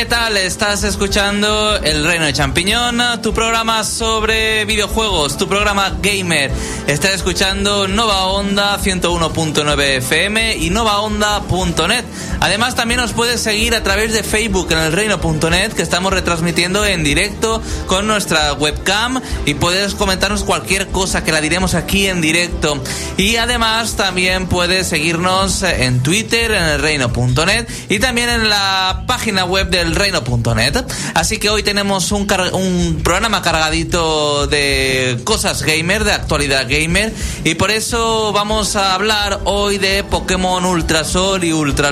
¿qué tal? Estás escuchando El Reino de Champiñón, tu programa sobre videojuegos, tu programa gamer. Estás escuchando Nova Onda 101.9 FM y novaonda.net. Además, también nos puedes seguir a través de Facebook en elreino.net, que estamos retransmitiendo en directo con nuestra webcam y puedes comentarnos cualquier cosa que la diremos aquí en directo. Y además, también puedes seguirnos en Twitter en elreino.net y también en la página web del reino.net. Así que hoy tenemos un, un programa cargadito de cosas gamer, de actualidad gamer, y por eso vamos a hablar hoy de Pokémon Ultra Sol y Ultra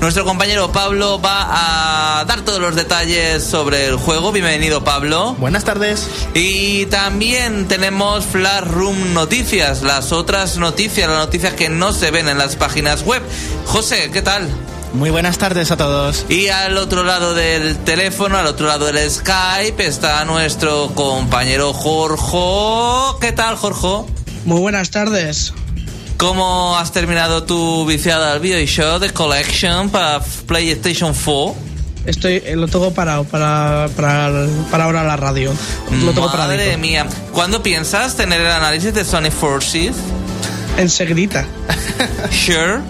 Nuestro compañero Pablo va a dar todos los detalles sobre el juego. Bienvenido, Pablo. Buenas tardes. Y también tenemos Flash Room Noticias, las otras noticias, las noticias que no se ven en las páginas web. José, ¿qué tal? Muy buenas tardes a todos. Y al otro lado del teléfono, al otro lado del Skype, está nuestro compañero Jorge. ¿Qué tal, Jorge? Muy buenas tardes. ¿Cómo has terminado tu viciada al video show de Collection para PlayStation 4? Estoy, eh, lo tengo parado para, para, para ahora la radio. Lo tengo Madre paradito. mía. ¿Cuándo piensas tener el análisis de Sonic Forces? Enseguidita. Sure.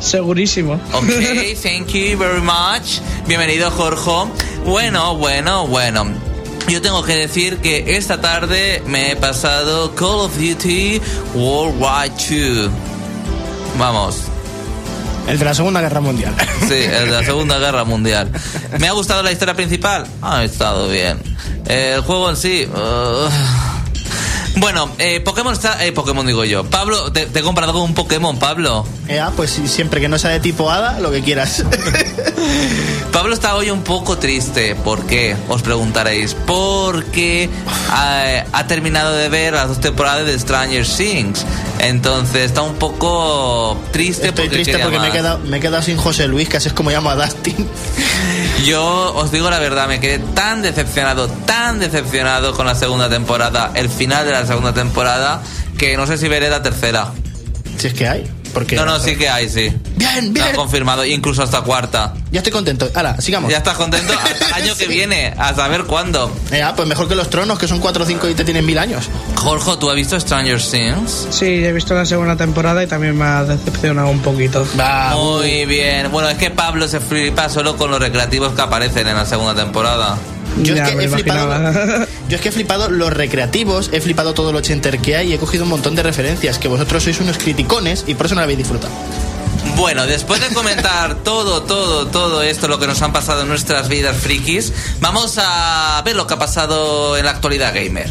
Segurísimo. Ok, thank you very much. Bienvenido, Jorge. Bueno, bueno, bueno. Yo tengo que decir que esta tarde me he pasado Call of Duty World War II. Vamos, El de la Segunda Guerra Mundial. sí, el de la Segunda Guerra Mundial. ¿Me ha gustado la historia principal? Ha estado bien. El juego en sí... uh, Bueno, eh, Pokémon está... Eh, Pokémon digo yo. Pablo, te, te he comprado un Pokémon, Pablo. Ya, pues sí, siempre que no sea de tipo hada, lo que quieras. Pablo está hoy un poco triste. ¿Por qué? Os preguntaréis. Porque ha, ha terminado de ver las dos temporadas de Stranger Things. Entonces está un poco triste Estoy porque triste porque me he, quedado, me he quedado sin José Luis, que así es como llamo a Dustin. Yo os digo la verdad, me quedé tan decepcionado, tan decepcionado con la segunda temporada, el final de la segunda temporada, que no sé si veré la tercera. Si es que hay. Porque No, no, sí que hay, sí. Bien, Lo bien. han confirmado, incluso hasta cuarta. Ya estoy contento. Ahora, sigamos. Ya estás contento hasta el año que viene, a saber cuándo. Ya, pues mejor que los tronos, que son 4 o 5 y te tienen mil años. Jorge, ¿tú has visto Stranger Things? Sí, he visto la segunda temporada y también me ha decepcionado un poquito. Va. Muy bien. Bueno, es que Pablo se flipa solo con los recreativos que aparecen en la segunda temporada. Yo Ya es que he flipado. Yo es que he flipado los recreativos, he flipado todo lo ochenter que hay y he cogido un montón de referencias que vosotros sois unos criticones y por eso no lo habéis disfrutado. Bueno, después de comentar todo, todo, todo esto, lo que nos han pasado en nuestras vidas frikis, vamos a ver lo que ha pasado en la actualidad gamer.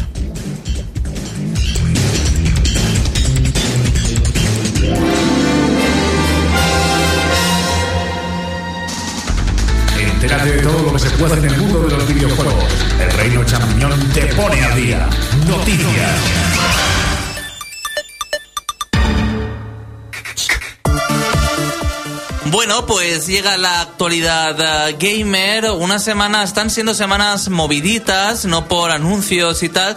Entérate de todo lo que se puede hacer en el mundo de los videojuegos. El Reino Champiñón te pone al día. Noticias. Bueno, pues llega la actualidad eh, gamer. Una semana, están siendo semanas moviditas, no por anuncios y tal,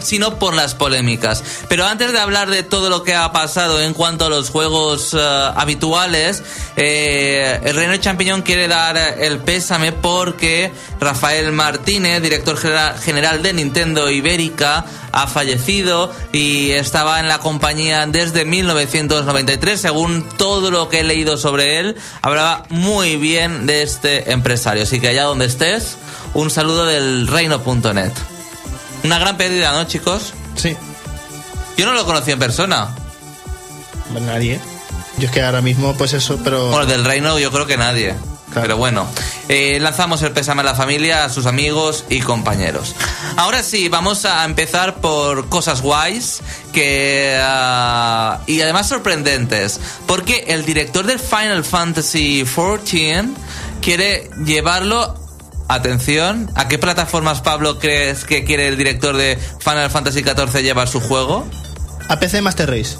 sino por las polémicas. Pero antes de hablar de todo lo que ha pasado en cuanto a los juegos eh, habituales, eh, el Reino Champiñón quiere dar el pésame porque Rafael Martínez, director genera- general de Nintendo Ibérica, ha fallecido y estaba en la compañía desde 1993. Según todo lo que he leído sobre él, hablaba muy bien de este empresario. Así que allá donde estés, un saludo del reino.net. Una gran pérdida, ¿no, chicos? Sí. Yo no lo conocí en persona. Nadie. Yo es que ahora mismo, pues eso, pero. Bueno, del reino yo creo que nadie. Claro. Pero bueno, eh, lanzamos el pésame a la familia, a sus amigos y compañeros. Ahora sí, vamos a empezar por cosas guays que ah, y además sorprendentes, porque el director del Final Fantasy XIV quiere llevarlo Atención, ¿a qué plataformas Pablo crees que quiere el director de Final Fantasy XIV llevar su juego? A PC Master Race.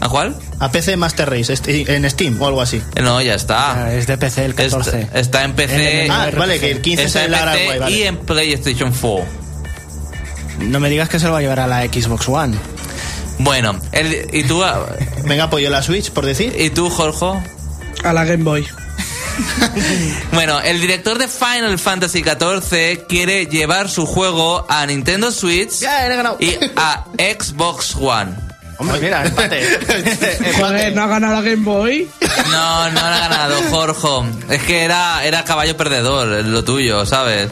¿A cuál? A PC Master Race, esti- en Steam o algo así. No, ya está. Ah, es de PC el 14. Está, está en PC. El- Ah, vale, que el 15 Está es en el PC vale. y en PlayStation 4. No me digas que se lo va a llevar a la Xbox One. Bueno, el- ¿y tú, ah, Venga, apoyo la Switch, por decir. y tú, Jorge? A la Game Boy. bueno, el director de Final Fantasy XIV quiere llevar su juego a Nintendo Switch y a Xbox One. Hombre, mira, empate. Joder, ¿no ha ganado la Game Boy? No, no lo ha ganado, Jorge. Es que era, era caballo perdedor, lo tuyo, ¿sabes?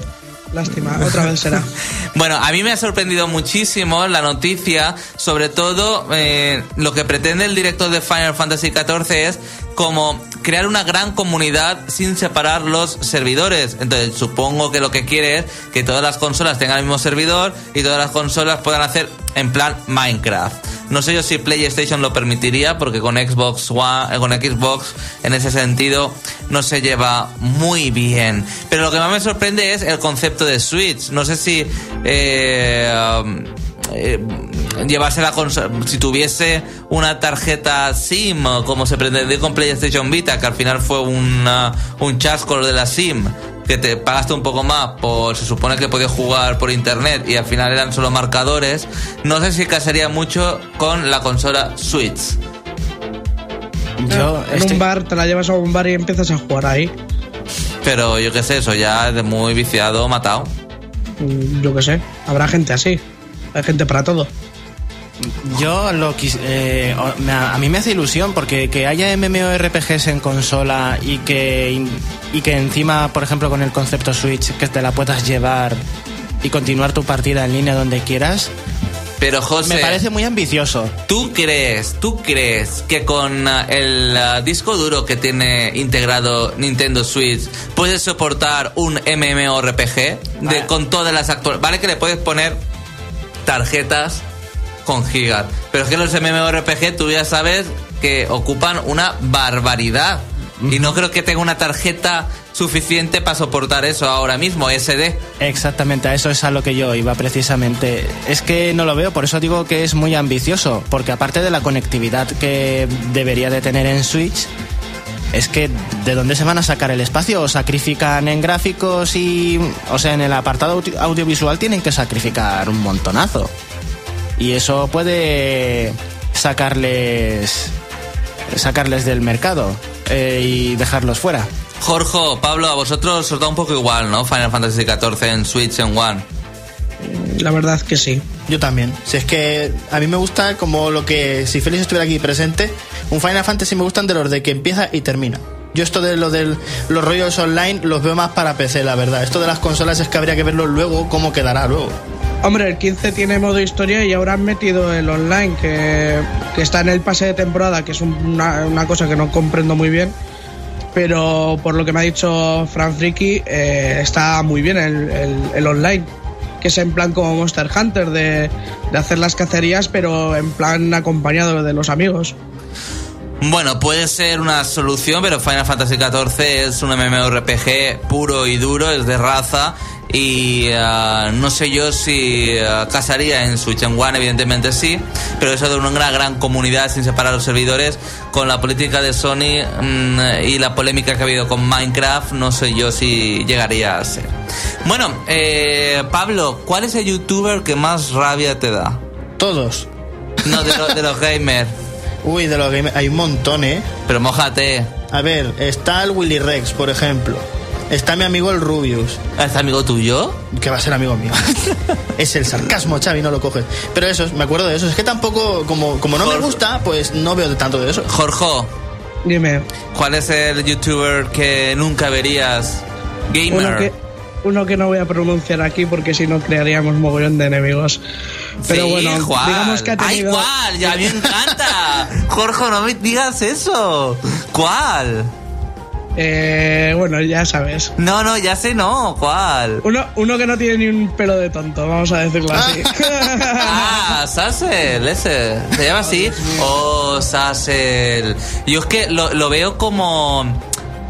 Lástima, otra vez será. Bueno, a mí me ha sorprendido muchísimo la noticia, sobre todo eh, lo que pretende el director de Final Fantasy XIV es como crear una gran comunidad sin separar los servidores. Entonces, supongo que lo que quiere es que todas las consolas tengan el mismo servidor y todas las consolas puedan hacer en plan Minecraft. No sé yo si PlayStation lo permitiría porque con Xbox One, eh, con Xbox en ese sentido no se lleva muy bien. Pero lo que más me sorprende es el concepto de Switch. No sé si eh, eh, llevarse la consola, si tuviese una tarjeta SIM como se pretendió con PlayStation Vita, que al final fue una- un chasco lo de la SIM que te pagaste un poco más por se supone que podías jugar por internet y al final eran solo marcadores no sé si casaría mucho con la consola Switch Yo en estoy- un bar, te la llevas a un bar y empiezas a jugar ahí. pero yo qué sé eso ya es de muy viciado matado Mm, Yo qué sé, habrá gente así. Hay gente para todo. Yo lo quis- eh, a mí me hace ilusión porque que haya MMORPGs en consola y que y que encima, por ejemplo, con el concepto Switch que te la puedas llevar y continuar tu partida en línea donde quieras, pero José me parece muy ambicioso. ¿Tú crees, tú crees que con ah, el ah, disco duro que tiene integrado Nintendo Switch puedes soportar un MMORPG de, Vale. con todas las actuales? Vale que le puedes poner tarjetas con gigas, pero es que los MMORPG tú ya sabes que ocupan una barbaridad. Y no creo que tenga una tarjeta suficiente para soportar eso ahora mismo, SD. Exactamente, a eso es a lo que yo iba precisamente. Es que no lo veo, por eso digo que es muy ambicioso, porque aparte de la conectividad que debería de tener en Switch, es que ¿de dónde se van a sacar el espacio? ¿O sacrifican en gráficos y... O sea, en el apartado audio- audiovisual tienen que sacrificar un montonazo. Y eso puede sacarles... sacarles del mercado eh, y dejarlos fuera. Jorge, Pablo, a vosotros os da un poco igual, ¿no? Final Fantasy XIV en Switch, en One. La verdad que sí. Yo también. Si es que a mí me gusta como lo que, si Félix estuviera aquí presente, un Final Fantasy me gustan de los de que empieza y termina. Yo esto de lo de los rollos online los veo más para PC, la verdad. Esto de las consolas es que habría que verlo luego, cómo quedará luego. Hombre, el 15 tiene modo historia y ahora han metido el online, que, que está en el pase de temporada, que es una, una cosa que no comprendo muy bien. Pero por lo que me ha dicho Fran Friki, eh, está muy bien el- el online. Que es en plan como Monster Hunter, de, de hacer las cacerías, pero en plan acompañado de los amigos. Bueno, puede ser una solución, pero Final Fantasy XIV es un MMORPG puro y duro, es de raza y ah, no sé yo si ah, casaría en Switch en One, evidentemente sí, pero eso de una gran, gran comunidad sin separar los servidores, con la política de Sony mm, y la polémica que ha habido con Minecraft, no sé yo si llegaría a ser. Bueno, eh, Pablo, ¿cuál es el youtuber que más rabia te da? Todos. No, de, lo- de los gamers, Uy, de los gamers hay un montón, ¿eh? pero mojate. A ver, está el Willy Rex, por ejemplo. Está mi amigo el Rubius, ¿Es amigo tuyo? que va a ser amigo mío. es el sarcasmo, Xavi, no lo coges. Pero eso, me acuerdo de eso. Es que tampoco, como, como no me gusta, pues no veo tanto de eso. Jorge, Dime, ¿cuál es el youtuber que nunca verías? Gamer. Uno que, no voy a pronunciar aquí porque si no crearíamos mogollón de enemigos. Pero Sí, bueno, digamos que ha ¡Ay, tenido... cuál! ¡Ya me encanta! Jorge, no me digas eso. ¿Cuál? Eh, bueno, ya sabes. No, no, ya sé no. ¿Cuál? Uno, uno que no tiene ni un pelo de tonto, vamos a decirlo así. Ah, Sassel, ese. ¿Se llama así? Oh, Sassel. Yo es que lo, lo veo como...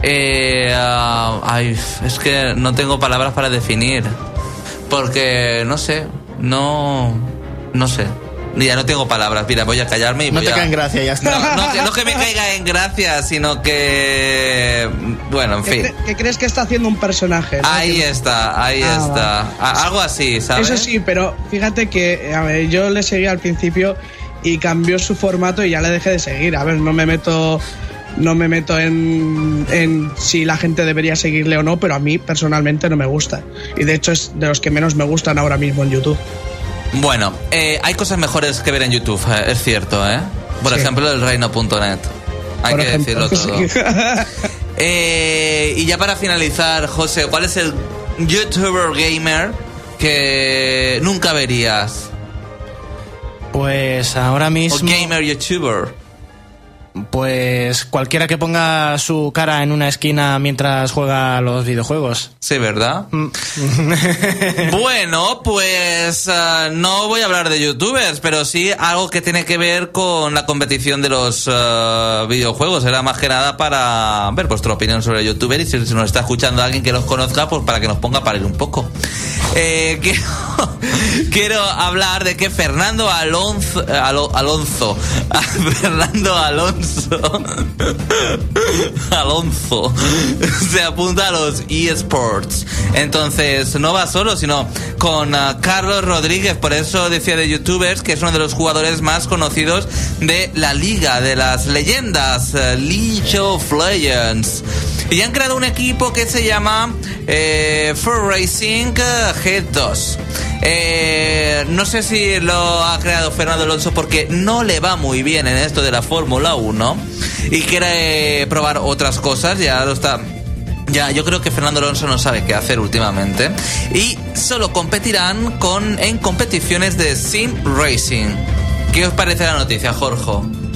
Eh, ah, ay, es que no tengo palabras para definir. Porque, no sé, no... No sé. Ya no tengo palabras. Mira, voy a callarme y No voy te a... cae en gracia, ya está. No, no, que- no que me caiga en gracia, sino que... Bueno, en ¿Qué, fin. cre- qué crees que está haciendo un personaje? no? Ahí Que- está, ahí Ah, está. Algo así, ¿sabes? Eso sí, pero fíjate que a ver, yo le seguí al principio y cambió su formato y ya le dejé de seguir. A ver, no me meto no me meto en, en si la gente debería seguirle o no, pero a mí personalmente no me gusta. Y de hecho es de los que menos me gustan ahora mismo en YouTube. Bueno, eh, hay cosas mejores que ver en YouTube, eh, es cierto, ¿eh? Por Sí. ejemplo, el reino.net. Hay Por que ejemplo, decirlo todo. sí. Eh, y ya para finalizar, José, ¿cuál es el youtuber gamer que nunca verías? Pues ahora O mismo. gamer youtuber. Pues cualquiera que ponga su cara en una esquina mientras juega los videojuegos. Sí, ¿verdad? Mm. Bueno, pues ah, no voy a hablar de youtubers, pero sí algo que tiene que ver con la competición de los ah, videojuegos. Era más que nada para ver vuestra opinión sobre youtubers y si, nos está escuchando alguien que los conozca, pues para que nos ponga a parir un poco. Eh, quiero, quiero hablar de que Fernando Alonso, Alo- Alonso, Fernando Alonso, Alonso, se apunta a los eSports. Entonces, no va solo, sino con ah, Carlos Rodríguez. Por eso decía de YouTubers que es uno de los jugadores más conocidos de la liga, de las leyendas, eh, League of Legends. Y han creado un equipo que se llama eh, For Racing eh, G2. Eh, no sé si lo ha creado Fernando Alonso porque no le va muy bien en esto de la Fórmula 1 y quiere probar otras cosas, ya lo está ya, yo creo que Fernando Alonso no sabe qué hacer últimamente. Y solo competirán con, en competiciones de Sim Racing. ¿Qué os parece la noticia, Jorge?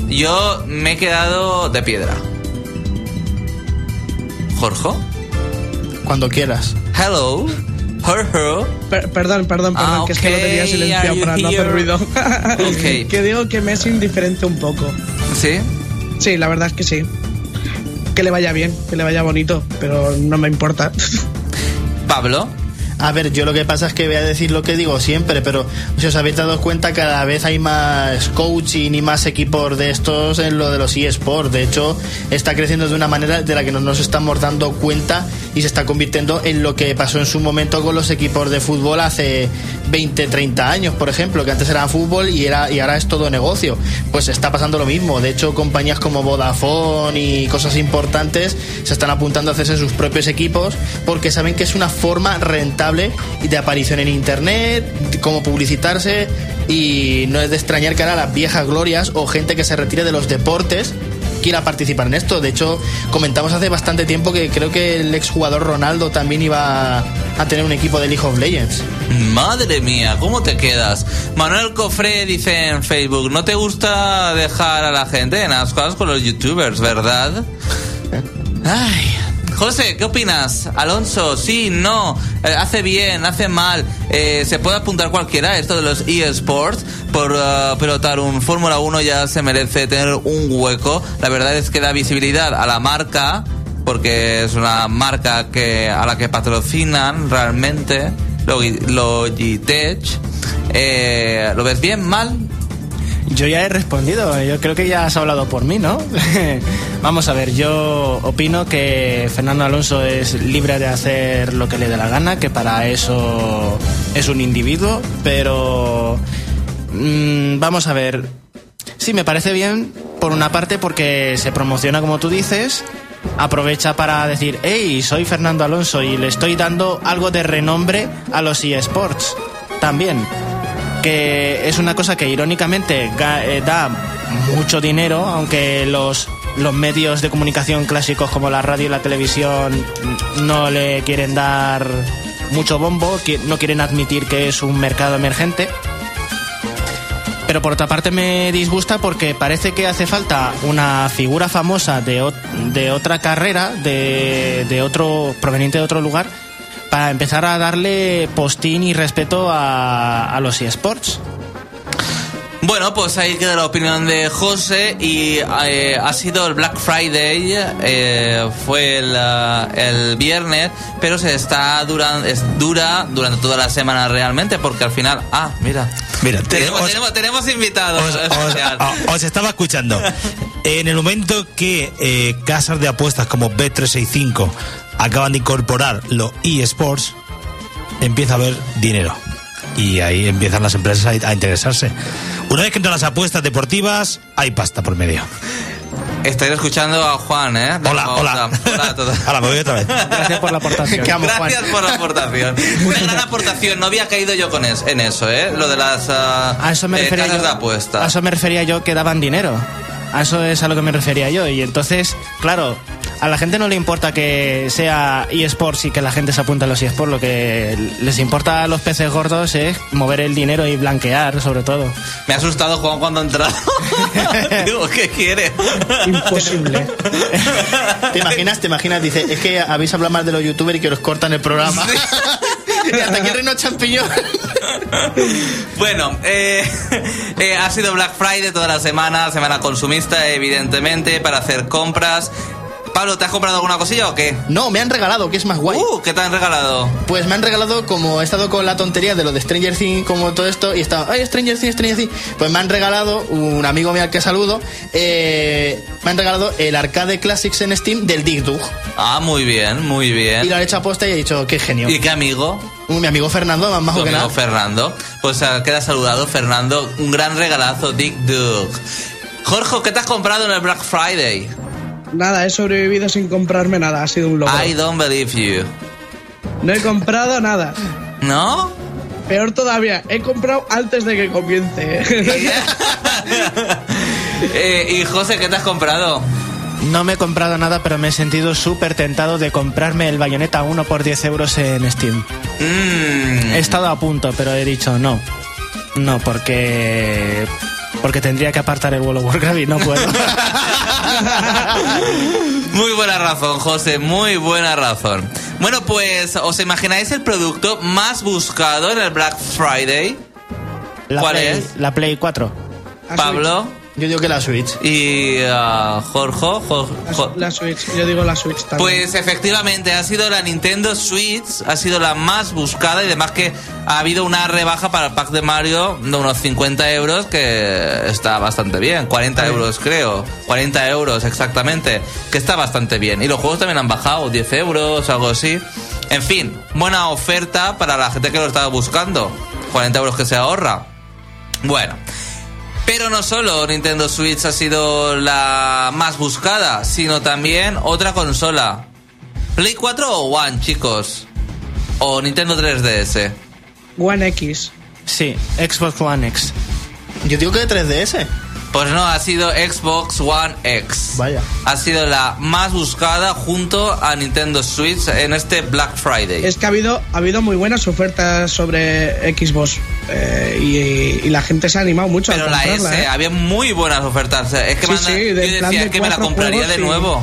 Yo me he quedado de piedra. ¿Jorge? Cuando quieras. Hello. Per- perdón, perdón, perdón, Ah, que es que lo tenía silenciado para no hacer ruido. Que digo que me es indiferente un poco. ¿Sí? Sí, la verdad es que sí. Que le vaya bien, que le vaya bonito, pero no me importa. Pablo. A ver, yo lo que pasa es que voy a decir lo que digo siempre, pero si os habéis dado cuenta, cada vez hay más coaching y más equipos de estos en lo de los eSports. De hecho, está creciendo de una manera de la que no nos estamos dando cuenta y se está convirtiendo en lo que pasó en su momento con los equipos de fútbol hace 20, 30 años, por ejemplo, que antes era fútbol y, era, y ahora es todo negocio. Pues está pasando lo mismo. De hecho, compañías como Vodafone y cosas importantes se están apuntando a hacerse sus propios equipos porque saben que es una forma rentable de aparición en internet, cómo publicitarse y no es de extrañar que ahora las viejas glorias o gente que se retire de los deportes quiera participar en esto. De hecho, comentamos hace bastante tiempo que creo que el exjugador Ronaldo también iba a tener un equipo de League of Legends. Madre mía, ¿cómo te quedas? Manuel Cofré dice en Facebook, no te gusta dejar a la gente en las cosas con los youtubers, ¿verdad? Ay, José, ¿qué opinas? Alonso, sí, no, eh, hace bien, hace mal, eh, se puede apuntar cualquiera esto de los eSports, por uh, pilotar un Fórmula 1 ya se merece tener un hueco, la verdad es que da visibilidad a la marca, porque es una marca que a la que patrocinan realmente, Logi- Logitech, eh, ¿lo ves bien, mal? Yo ya he respondido, yo creo que ya has hablado por mí, ¿no? Vamos a ver, yo opino que Fernando Alonso es libre de hacer lo que le dé la gana, que para eso es un individuo, pero mm, vamos a ver, sí, me parece bien por una parte porque se promociona como tú dices, aprovecha para decir, hey, soy Fernando Alonso y le estoy dando algo de renombre a los eSports también que es una cosa que irónicamente eh, da mucho dinero, aunque los, los medios de comunicación clásicos como la radio y la televisión no le quieren dar mucho bombo, no quieren admitir que es un mercado emergente. Pero por otra parte me disgusta porque parece que hace falta una figura famosa de, de otra carrera, de, de otro proveniente de otro lugar, para empezar a darle postín y respeto a, a los eSports. Bueno, pues ahí queda la opinión de José y eh, ha sido el Black Friday, eh, fue el, ah, el viernes, pero se está durando, es dura durante toda la semana realmente porque al final, ah, mira, Mira, te- tenemos, os- tenemos, tenemos invitados. os, os- os estaba escuchando. En el momento que eh, casas de apuestas como Bet365 acaban de incorporar los eSports, empieza a haber dinero. Y ahí empiezan las empresas a, interesarse. Una vez que entran las apuestas deportivas, hay pasta por medio. Estáis escuchando a Juan, ¿eh? De Hola, hola. Hola a todos. Ahora me voy otra vez. Gracias por la aportación. Amo, Juan. Gracias por la aportación. Una gran aportación. No había caído yo con es- en eso, ¿eh? Lo de las ah, A eso me eh, refería casas yo. de apuesta. A eso me refería yo que daban dinero. A eso es a lo que me refería yo. Y entonces, claro, a la gente no le importa que sea eSports y que la gente se apunte a los eSports. Lo que les importa a los peces gordos es mover el dinero y blanquear, sobre todo. Me ha asustado Juan cuando ha entrado. Digo, ¿qué quiere? Imposible. ¿Te imaginas? ¿Te imaginas? Dice, es que habéis hablado más de los youtubers y que os cortan el programa. y hasta aquí Reino Champiñón. Bueno, eh, eh, ha sido Black Friday toda la semana, semana consumista, evidentemente, para hacer compras. Pablo, ¿te has comprado alguna cosilla o qué? No, me han regalado, que es más guay. Uh, ¿qué te han regalado? Pues me han regalado, como he estado con la tontería de lo de Stranger Things, como todo esto, y estaba, ay, Stranger Things, Stranger Things. Pues me han regalado, un amigo mío al que saludo, eh, me han regalado el Arcade Classics en Steam del Dig Dug. Ah, muy bien, muy Y bien. lo han hecho a posta y he dicho, qué genio. ¿Y qué amigo? Mi amigo Fernando, más majo que amigo nada. Fernando. Pues ah, queda saludado, Fernando. Un gran regalazo, Dick Dug. Jorge, ¿qué te has comprado en el Black Friday? Nada, he sobrevivido sin comprarme nada, ha sido un logro. I don't believe you. No he comprado nada. ¿No? Peor todavía, he comprado antes de que comience. Eh, y José, ¿qué te has comprado? No me he comprado nada, pero me he sentido súper tentado de comprarme el Bayonetta 1 por 10 euros en Steam. Mm, He estado a punto, pero he dicho no. No, porque. Porque tendría que apartar el World of Warcraft y no puedo. Muy buena razón, José, muy buena razón. Bueno, pues, ¿os imagináis el producto más buscado en el Black Friday? La ¿Cuál Play, es? La Play 4. La Pablo Yo digo que la Switch. y ah, Jorge. Jo- La, la Switch, yo digo la Switch también. Pues efectivamente ha sido la Nintendo Switch, ha sido la más buscada y además que ha habido una rebaja para el pack de Mario de unos 50 euros que está bastante bien, 40 euros creo, 40 euros exactamente, que está bastante bien. Y los juegos también han bajado, 10 euros, algo así. En fin, buena oferta para la gente que lo estaba buscando, 40 euros que se ahorra. Bueno. Pero no solo Nintendo Switch ha sido la más buscada, sino también otra consola. ¿Play 4 o One, chicos? ¿O Nintendo 3DS? One X. Sí, Xbox One X. Yo digo que 3DS. Pues no, ha sido Xbox One X. Vaya. Ha sido la más buscada junto a Nintendo Switch en este Black Friday. Es que ha habido, ha habido muy buenas ofertas sobre Xbox eh, y, y la gente se ha animado mucho Pero a la comprarla. S, ¿eh? había muy buenas ofertas. Es que Sí, sí, yo decía de que me la compraría de nuevo.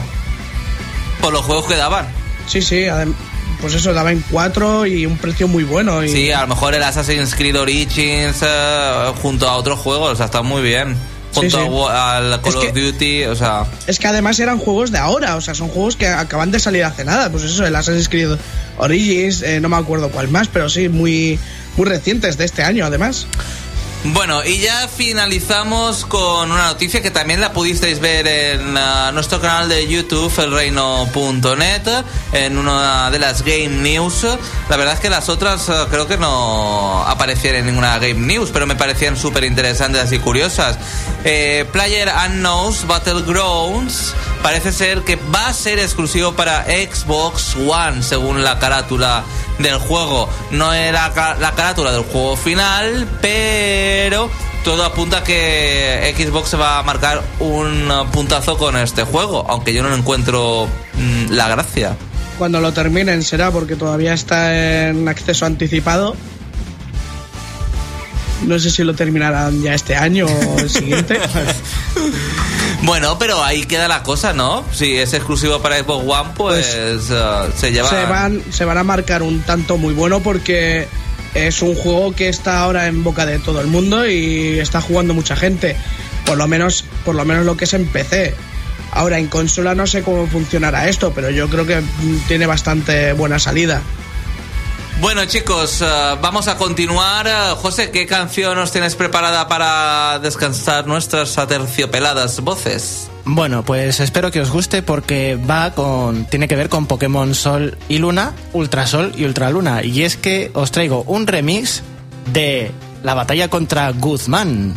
Por los juegos que daban. Sí, sí, adem- pues eso, daba en 4 y un precio muy bueno. Y Sí, a lo mejor el Assassin's Creed Origins eh, junto a otros juegos, o sea, está muy bien. Junto Sí, sí. a Wa- al Call Es of que- Duty, o sea, Es que además eran juegos de ahora, o sea, son juegos que acaban de salir hace nada. Pues eso, el Assassin's Creed Origins, eh, no me acuerdo cuál más, pero sí, muy, muy recientes de este año, además. Bueno, y ya finalizamos con una noticia que también la pudisteis ver en ah, nuestro canal de YouTube, elreino.net, en una de las Game News. La verdad es que las otras ah, creo que no aparecían en ninguna Game News, pero me parecían súper interesantes y curiosas. Eh, Player Unknowns Battlegrounds parece ser que va a ser exclusivo para Xbox One, según la carátula del juego. No era ca- la carátula del juego final, pero todo apunta a que Xbox se va a marcar un puntazo con este juego, aunque yo no encuentro mm, la gracia. Cuando lo terminen será porque todavía está en acceso anticipado. No sé si lo terminarán ya este año o el siguiente. Bueno, pero ahí queda la cosa, ¿no? Si es exclusivo para Xbox One, pues, uh, se lleva... se, van, se van a marcar un tanto muy bueno porque es un juego que está ahora en boca de todo el mundo y está jugando mucha gente. Por lo menos, por lo menos lo que es en PC. Ahora en consola no sé cómo funcionará esto, pero yo creo que mm, tiene bastante buena salida. Bueno chicos, uh, vamos a continuar. Uh, José, ¿qué canción nos tienes preparada para descansar nuestras aterciopeladas voces? Bueno, pues espero que os guste porque va con. tiene que ver con Pokémon Sol y Luna, Ultrasol y Ultraluna. Y es que os traigo un remix de la batalla contra Guzmán.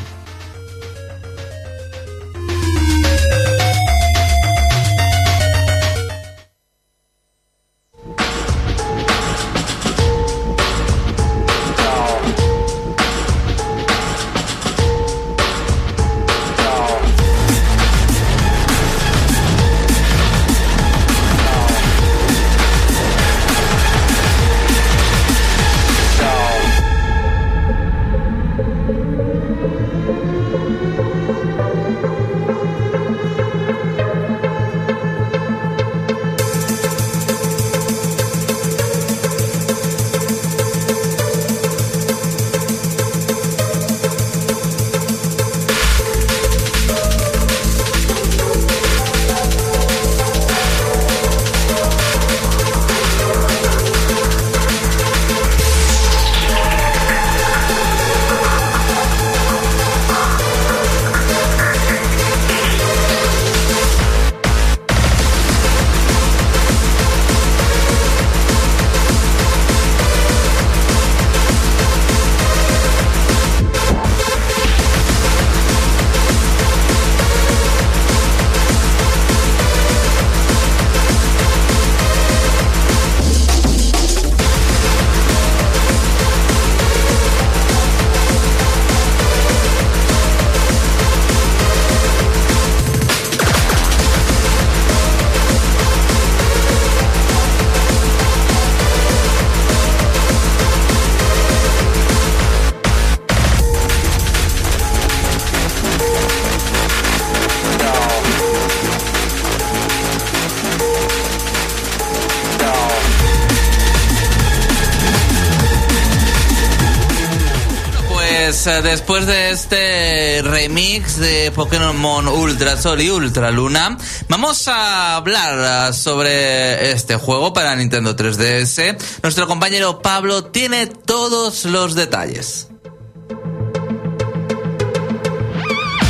Pues eh, después de este remix de Pokémon Ultra Sol y Ultra Luna, vamos a hablar eh, sobre este juego para Nintendo 3DS. Nuestro compañero Pablo tiene todos los detalles.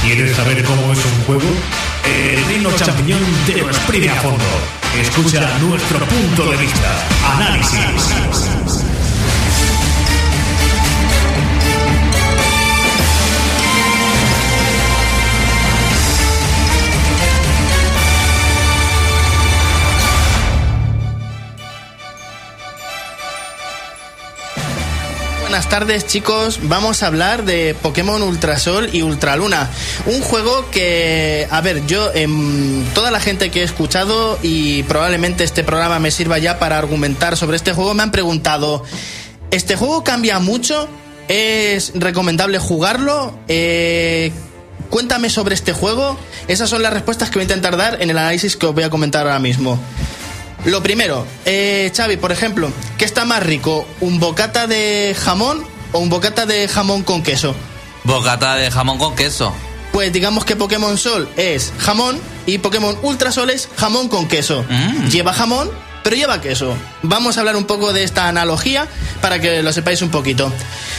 ¿Quieres saber cómo es un juego? El Reino Champiñón te lo exprime a fondo. Escucha nuestro punto de vista. Análisis. Buenas tardes chicos. Vamos a hablar de Pokémon Ultrasol y Ultraluna. Un juego que, a ver, yo, en toda la gente que he escuchado y probablemente este programa me sirva ya para argumentar sobre este juego, me han preguntado, ¿este juego cambia mucho? ¿Es recomendable jugarlo? Eh, cuéntame sobre este juego. Esas son las respuestas que voy a intentar dar en el análisis que os voy a comentar ahora mismo. Lo primero, eh, Xavi, por ejemplo, ¿qué está más rico? ¿Un bocata de jamón o un bocata de jamón con queso? Bocata de jamón con queso. Pues digamos que Pokémon Sol es jamón y Pokémon Ultra Sol es jamón con queso. Mm. Lleva jamón, pero lleva queso. Vamos a hablar un poco de esta analogía para que lo sepáis un poquito.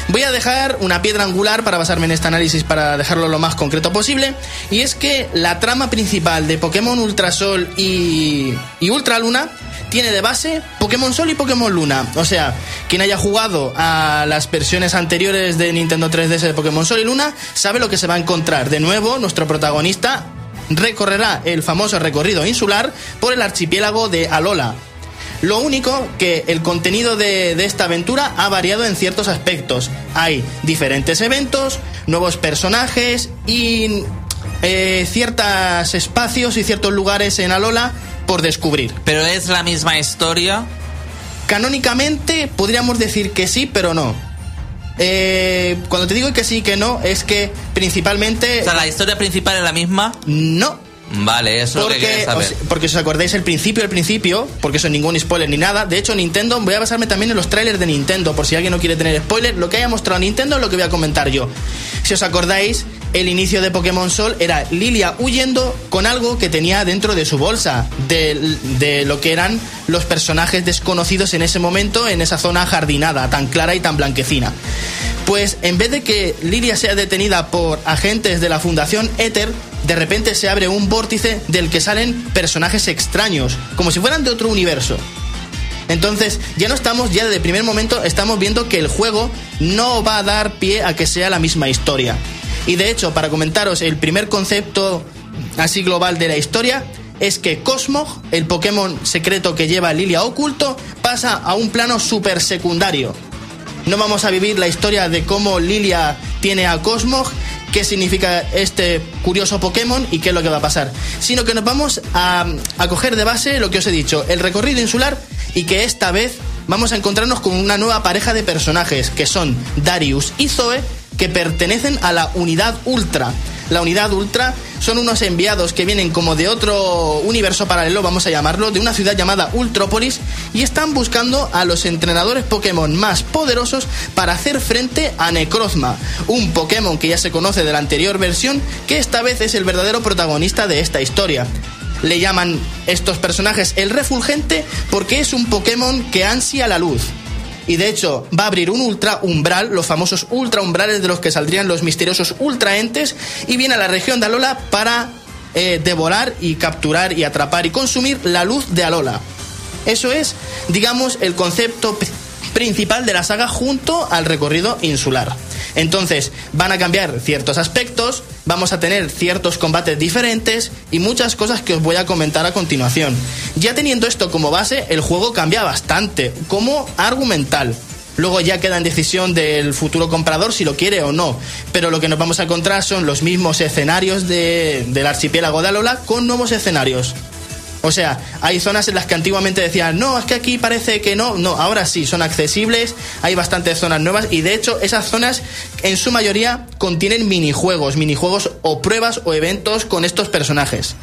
Voy a dejar una piedra angular para basarme en este análisis para dejarlo lo más concreto posible. Y es que la trama principal de Pokémon Ultra Sol y, y Ultra Luna tiene de base Pokémon Sol y Pokémon Luna. O sea, quien haya jugado a las versiones anteriores de Nintendo 3DS de Pokémon Sol y Luna sabe lo que se va a encontrar. De nuevo, nuestro protagonista recorrerá el famoso recorrido insular por el archipiélago de Alola. Lo único que el contenido de, de, esta aventura ha variado en ciertos aspectos. Hay diferentes eventos, nuevos personajes y eh, ciertos espacios y ciertos lugares en Alola por descubrir. ¿Pero es la misma historia? Canónicamente podríamos decir que sí, pero no. Eh, cuando te digo que sí, que no, es que principalmente... O sea, ¿la historia principal es la misma? No, Vale, eso es lo que porque, quería saber. os, porque si os acordáis el principio, el principio, porque eso ningún spoiler ni nada. De hecho, Nintendo, voy a basarme también en los trailers de Nintendo, por si alguien no quiere tener spoiler. Lo que haya mostrado Nintendo es lo que voy a comentar yo. Si os acordáis, el inicio de Pokémon Sol era Lilia huyendo con algo que tenía dentro de su bolsa, de, de lo que eran los personajes desconocidos en ese momento, en esa zona jardinada, tan clara y tan blanquecina. Pues en vez de que Lilia sea detenida por agentes de la Fundación Ether, de repente se abre un vórtice del que salen personajes extraños, como si fueran de otro universo. Entonces, ya no estamos, ya desde el primer momento estamos viendo que el juego no va a dar pie a que sea la misma historia. Y de hecho, para comentaros el primer concepto así global de la historia, es que Cosmog, el Pokémon secreto que lleva Lilia oculto, pasa a un plano super secundario. No vamos a vivir la historia de cómo Lilia tiene a Cosmog, qué significa este curioso Pokémon y qué es lo que va a pasar. Sino que nos vamos a, a coger de base lo que os he dicho, el recorrido insular y que esta vez vamos a encontrarnos con una nueva pareja de personajes que son Darius y Zoe que pertenecen a la unidad Ultra. La unidad Ultra son unos enviados que vienen como de otro universo paralelo, vamos a llamarlo, de una ciudad llamada Ultrópolis y están buscando a los entrenadores Pokémon más poderosos para hacer frente a Necrozma, un Pokémon que ya se conoce de la anterior versión, que esta vez es el verdadero protagonista de esta historia. Le llaman estos personajes el refulgente porque es un Pokémon que ansia la luz, y de hecho va a abrir un ultra umbral, los famosos ultra umbrales de los que saldrían los misteriosos ultraentes, y viene a la región de Alola para eh, devorar y capturar y atrapar y consumir la luz de Alola. Eso es, digamos, el concepto principal de la saga junto al recorrido insular. Entonces, van a cambiar ciertos aspectos, vamos a tener ciertos combates diferentes y muchas cosas que os voy a comentar a continuación. Ya teniendo esto como base, el juego cambia bastante, como argumental. Luego ya queda en decisión del futuro comprador si lo quiere o no. Pero lo que nos vamos a encontrar son los mismos escenarios de, del archipiélago de Alola con nuevos escenarios. O sea, hay zonas en las que antiguamente decían, no, es que aquí parece que no. No, ahora sí, son accesibles, hay bastantes zonas nuevas y de hecho esas zonas en su mayoría contienen minijuegos, minijuegos o pruebas o eventos con estos personajes.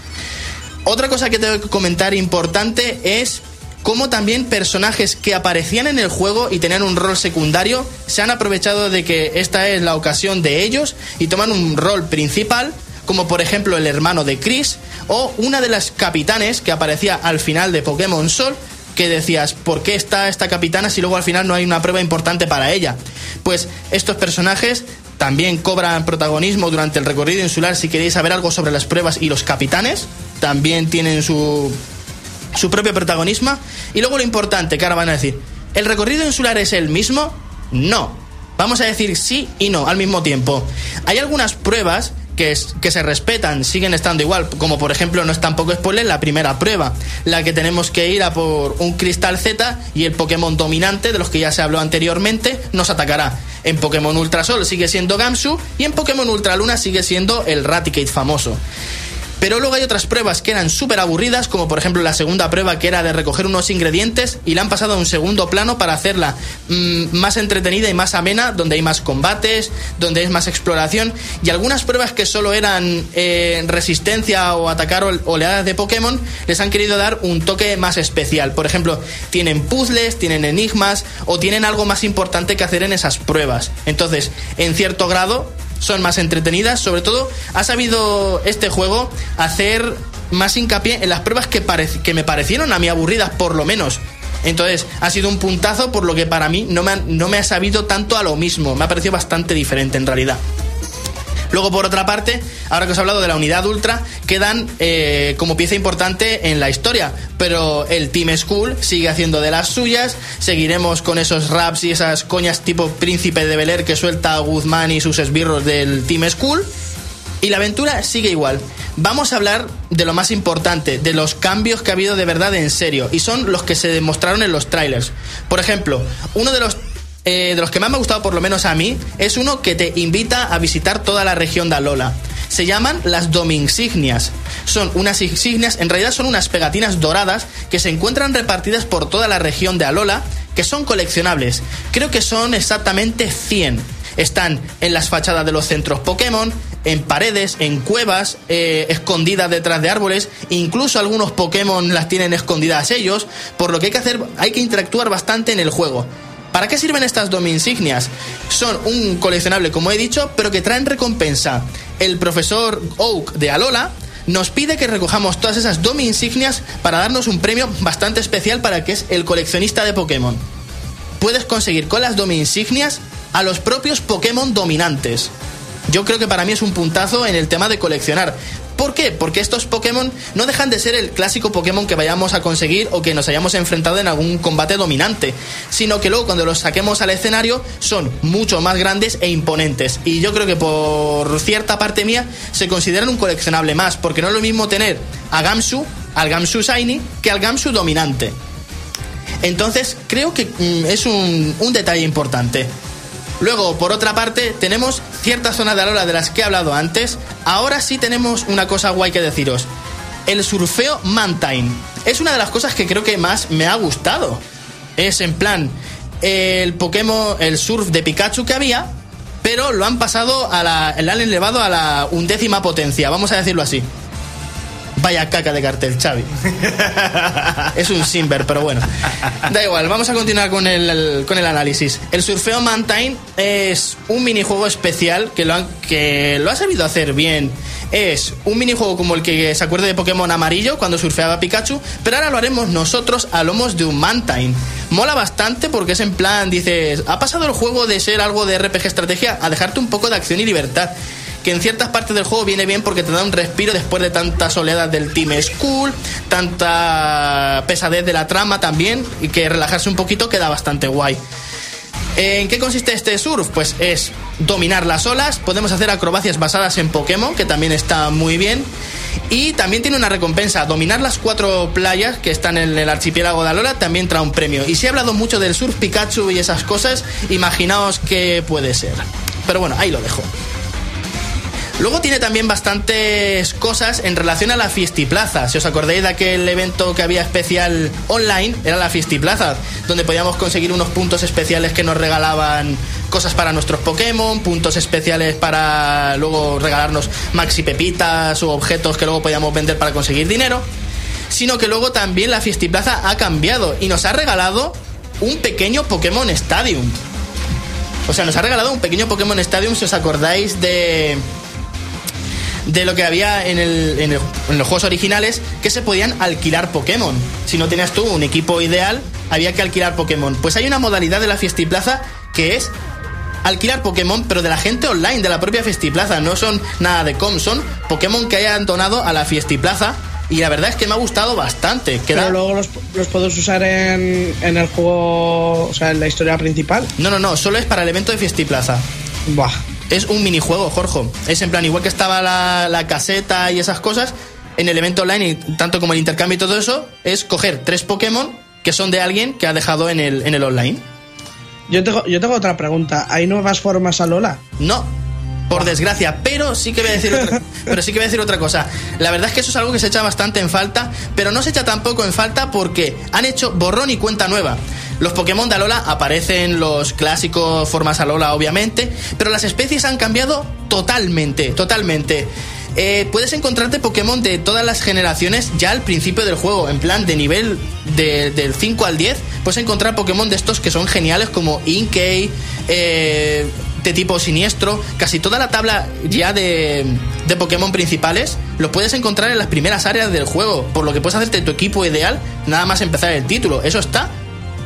Otra cosa que tengo que comentar importante es como también personajes que aparecían en el juego y tenían un rol secundario se han aprovechado de que esta es la ocasión de ellos y toman un rol principal, como por ejemplo el hermano de Chris o una de las capitanes que aparecía al final de Pokémon Sol que decías, ¿por qué está esta capitana si luego al final no hay una prueba importante para ella? Pues estos personajes también cobran protagonismo durante el recorrido insular si queréis saber algo sobre las pruebas y los capitanes, también tienen su su propio protagonismo. Y luego lo importante que ahora van a decir, ¿el recorrido insular es el mismo? No. Vamos a decir sí y no al mismo tiempo. Hay algunas pruebas que, se respetan, siguen estando igual, como por ejemplo, no es tampoco spoiler, la primera prueba, la que tenemos que ir a por un cristal Z y el Pokémon dominante, de los que ya se habló anteriormente, nos atacará. En Pokémon Ultra Sol sigue siendo Gamsu y en Pokémon Ultra Luna sigue siendo el Raticate famoso. Pero luego hay otras pruebas que eran súper aburridas, como por ejemplo la segunda prueba que era de recoger unos ingredientes y la han pasado a un segundo plano para hacerla mmm, más entretenida y más amena, donde hay más combates, donde hay más exploración y algunas pruebas que solo eran eh, resistencia o atacar oleadas de Pokémon, les han querido dar un toque más especial. Por ejemplo, tienen puzzles, tienen enigmas o tienen algo más importante que hacer en esas pruebas. Entonces, en cierto grado, son más entretenidas. Sobre todo, ha sabido este juego hacer más hincapié en las pruebas que, que me parecieron a mí aburridas, por lo menos. Entonces, ha sido un puntazo por lo que para mí no me, no me ha sabido tanto a lo mismo. Me ha parecido bastante diferente en realidad. Luego, por otra parte, ahora que os he hablado de la unidad ultra, quedan eh, como pieza importante en la historia. Pero el Team School sigue haciendo de las suyas. Seguiremos con esos raps y esas coñas tipo Príncipe de Bel Air que suelta Guzmán y sus esbirros del Team School. Y la aventura sigue igual. Vamos a hablar de lo más importante, de los cambios que ha habido de verdad en serio. Y son los que se demostraron en los trailers. Por ejemplo, uno de los eh, de los que más me ha gustado, por lo menos a mí, es uno que te invita a visitar toda la región de Alola. Se llaman las Dominsignias. Son unas insignias, en realidad son unas pegatinas doradas que se encuentran repartidas por toda la región de Alola, que son coleccionables. Creo que son exactamente 100. Están en las fachadas de los centros Pokémon, en paredes, en cuevas, eh, escondidas detrás de árboles, incluso algunos Pokémon las tienen escondidas ellos, por lo que hay que hacer, hay que interactuar bastante en el juego. ¿Para qué sirven estas dominsignias? Son un coleccionable, como he dicho, pero que traen recompensa. El profesor Oak de Alola nos pide que recojamos todas esas dominsignias para darnos un premio bastante especial para que es el coleccionista de Pokémon. Puedes conseguir con las dominsignias a los propios Pokémon dominantes. Yo creo que para mí es un puntazo en el tema de coleccionar. ¿Por qué? Porque estos Pokémon no dejan de ser el clásico Pokémon que vayamos a conseguir o que nos hayamos enfrentado en algún combate dominante, sino que luego cuando los saquemos al escenario son mucho más grandes e imponentes. Y yo creo que por cierta parte mía se consideran un coleccionable más, porque no es lo mismo tener a Gamsu, al Gamsu Shiny, que al Gamsu dominante. Entonces creo que mm, es un, un detalle importante. Luego, por otra parte, tenemos ciertas zonas de Alola de las que he hablado antes. Ahora sí tenemos una cosa guay que deciros. El surfeo Mantine. Es una de las cosas que creo que más me ha gustado. Es en plan el Pokémon, el surf de Pikachu que había, pero lo han pasado a la. lo han elevado a la undécima potencia, vamos a decirlo así. Vaya caca de cartel, Xavi. es un Simber, pero bueno. Da igual, vamos a continuar con el, el, con el análisis. El Surfeo Mantine es un minijuego especial que lo, han, que lo ha sabido hacer bien. Es un minijuego como el que se acuerda de Pokémon amarillo cuando surfeaba Pikachu, pero ahora lo haremos nosotros a lomos de un Mantine. Mola bastante porque es en plan, dices, ha pasado el juego de ser algo de RPG estrategia a dejarte un poco de acción y libertad que en ciertas partes del juego viene bien porque te da un respiro después de tantas oleadas del Team School, tanta pesadez de la trama también, y que relajarse un poquito queda bastante guay. ¿En qué consiste este surf? Pues es dominar las olas, podemos hacer acrobacias basadas en Pokémon, que también está muy bien, y también tiene una recompensa, dominar las cuatro playas que están en el archipiélago de Alola también trae un premio. Y si he hablado mucho del surf Pikachu y esas cosas, imaginaos qué puede ser. Pero bueno, ahí lo dejo. Luego tiene también bastantes cosas en relación a la Fiestiplaza. Si os acordáis de aquel evento que había especial online, era la Fiestiplaza, donde podíamos conseguir unos puntos especiales que nos regalaban cosas para nuestros Pokémon, puntos especiales para luego regalarnos maxi pepitas o objetos que luego podíamos vender para conseguir dinero. sino que luego también la Fiestiplaza ha cambiado y nos ha regalado un pequeño Pokémon Stadium. O sea, nos ha regalado un pequeño Pokémon Stadium, si os acordáis de de lo que había en, el- en el- en los juegos originales que se podían alquilar Pokémon. Si no tenías tú un equipo ideal, había que alquilar Pokémon. Pues hay una modalidad de la Fiestiplaza que es alquilar Pokémon, pero de la gente online, de la propia Fiestiplaza. No son nada de com, son Pokémon que hayan donado a la Fiestiplaza. Y la verdad es que me ha gustado bastante. Queda- Pero luego los, los puedes usar en, en el juego, o sea, en la historia principal. No, no, no, solo es para el evento de Fiestiplaza. Buah. Es un minijuego, Jorge. Es en plan, igual que estaba la, la caseta y esas cosas, en el evento online, y tanto como el intercambio y todo eso, es coger tres Pokémon que son de alguien que ha dejado en el, en el online. Yo tengo, yo tengo otra pregunta. ¿Hay nuevas formas a Lola? No, por desgracia, pero sí que voy a decir otra, pero sí que voy a decir otra cosa. La verdad es que eso es algo que se echa bastante en falta, pero no se echa tampoco en falta porque han hecho borrón y cuenta nueva. Los Pokémon de Alola aparecen los clásicos formas Alola, obviamente, pero las especies han cambiado totalmente, totalmente. Eh, puedes encontrarte Pokémon de todas las generaciones ya al principio del juego, en plan de nivel de- del 5 al 10, puedes encontrar Pokémon de estos que son geniales como Inkay, eh, de tipo siniestro, casi toda la tabla ya de, de Pokémon principales lo puedes encontrar en las primeras áreas del juego, por lo que puedes hacerte tu equipo ideal nada más empezar el título, eso está.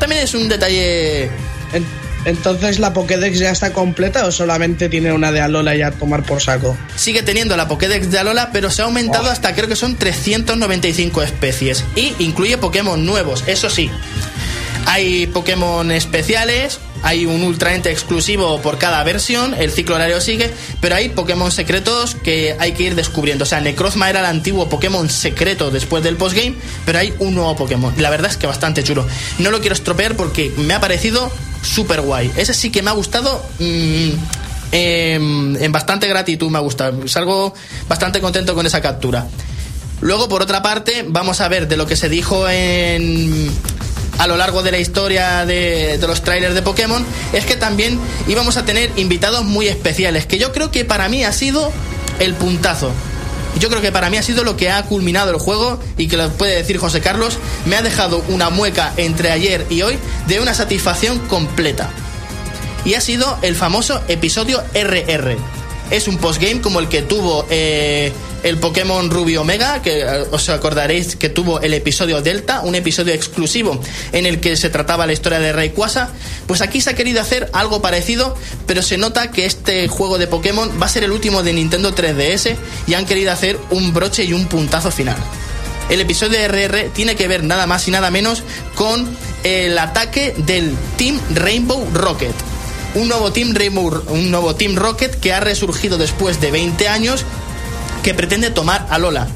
También es un detalle En- Entonces, ¿la Pokédex ya está completa o solamente tiene una de Alola y a tomar por saco? sigue teniendo la Pokédex de Alola, pero se ha aumentado hasta creo que son 395 especies. Y incluye Pokémon nuevos, eso sí. Hay Pokémon especiales, hay un Ultra Ente exclusivo por cada versión, el ciclo horario sigue, pero hay Pokémon secretos que hay que ir descubriendo. O sea, Necrozma era el antiguo Pokémon secreto después del postgame, pero hay un nuevo Pokémon. La verdad es que bastante chulo. No lo quiero estropear porque me ha parecido súper guay. Ese sí que me ha gustado. mm, em, en bastante gratitud me ha gustado. Salgo bastante contento con esa captura. Luego, por otra parte, vamos a ver de lo que se dijo en a lo largo de la historia de, de los trailers de Pokémon, es que también íbamos a tener invitados muy especiales, que yo creo que para mí ha sido el puntazo. Yo creo que para mí ha sido lo que ha culminado el juego y que lo puede decir José Carlos, me ha dejado una mueca entre ayer y hoy de una satisfacción completa y ha sido el famoso episodio RR. Es un postgame como el que tuvo eh, el Pokémon Rubio Omega, que eh, os acordaréis que tuvo el episodio Delta, un episodio exclusivo en el que se trataba la historia de Rayquaza. Pues aquí se ha querido hacer algo parecido, pero se nota que este juego de Pokémon va a ser el último de Nintendo 3DS y han querido hacer un broche y un puntazo final. El episodio RR tiene que ver nada más y nada menos con el ataque del Team Rainbow Rocket. Un nuevo Team Rainbow, un nuevo Team Rocket que ha resurgido después de 20 años que pretende tomar a Lola.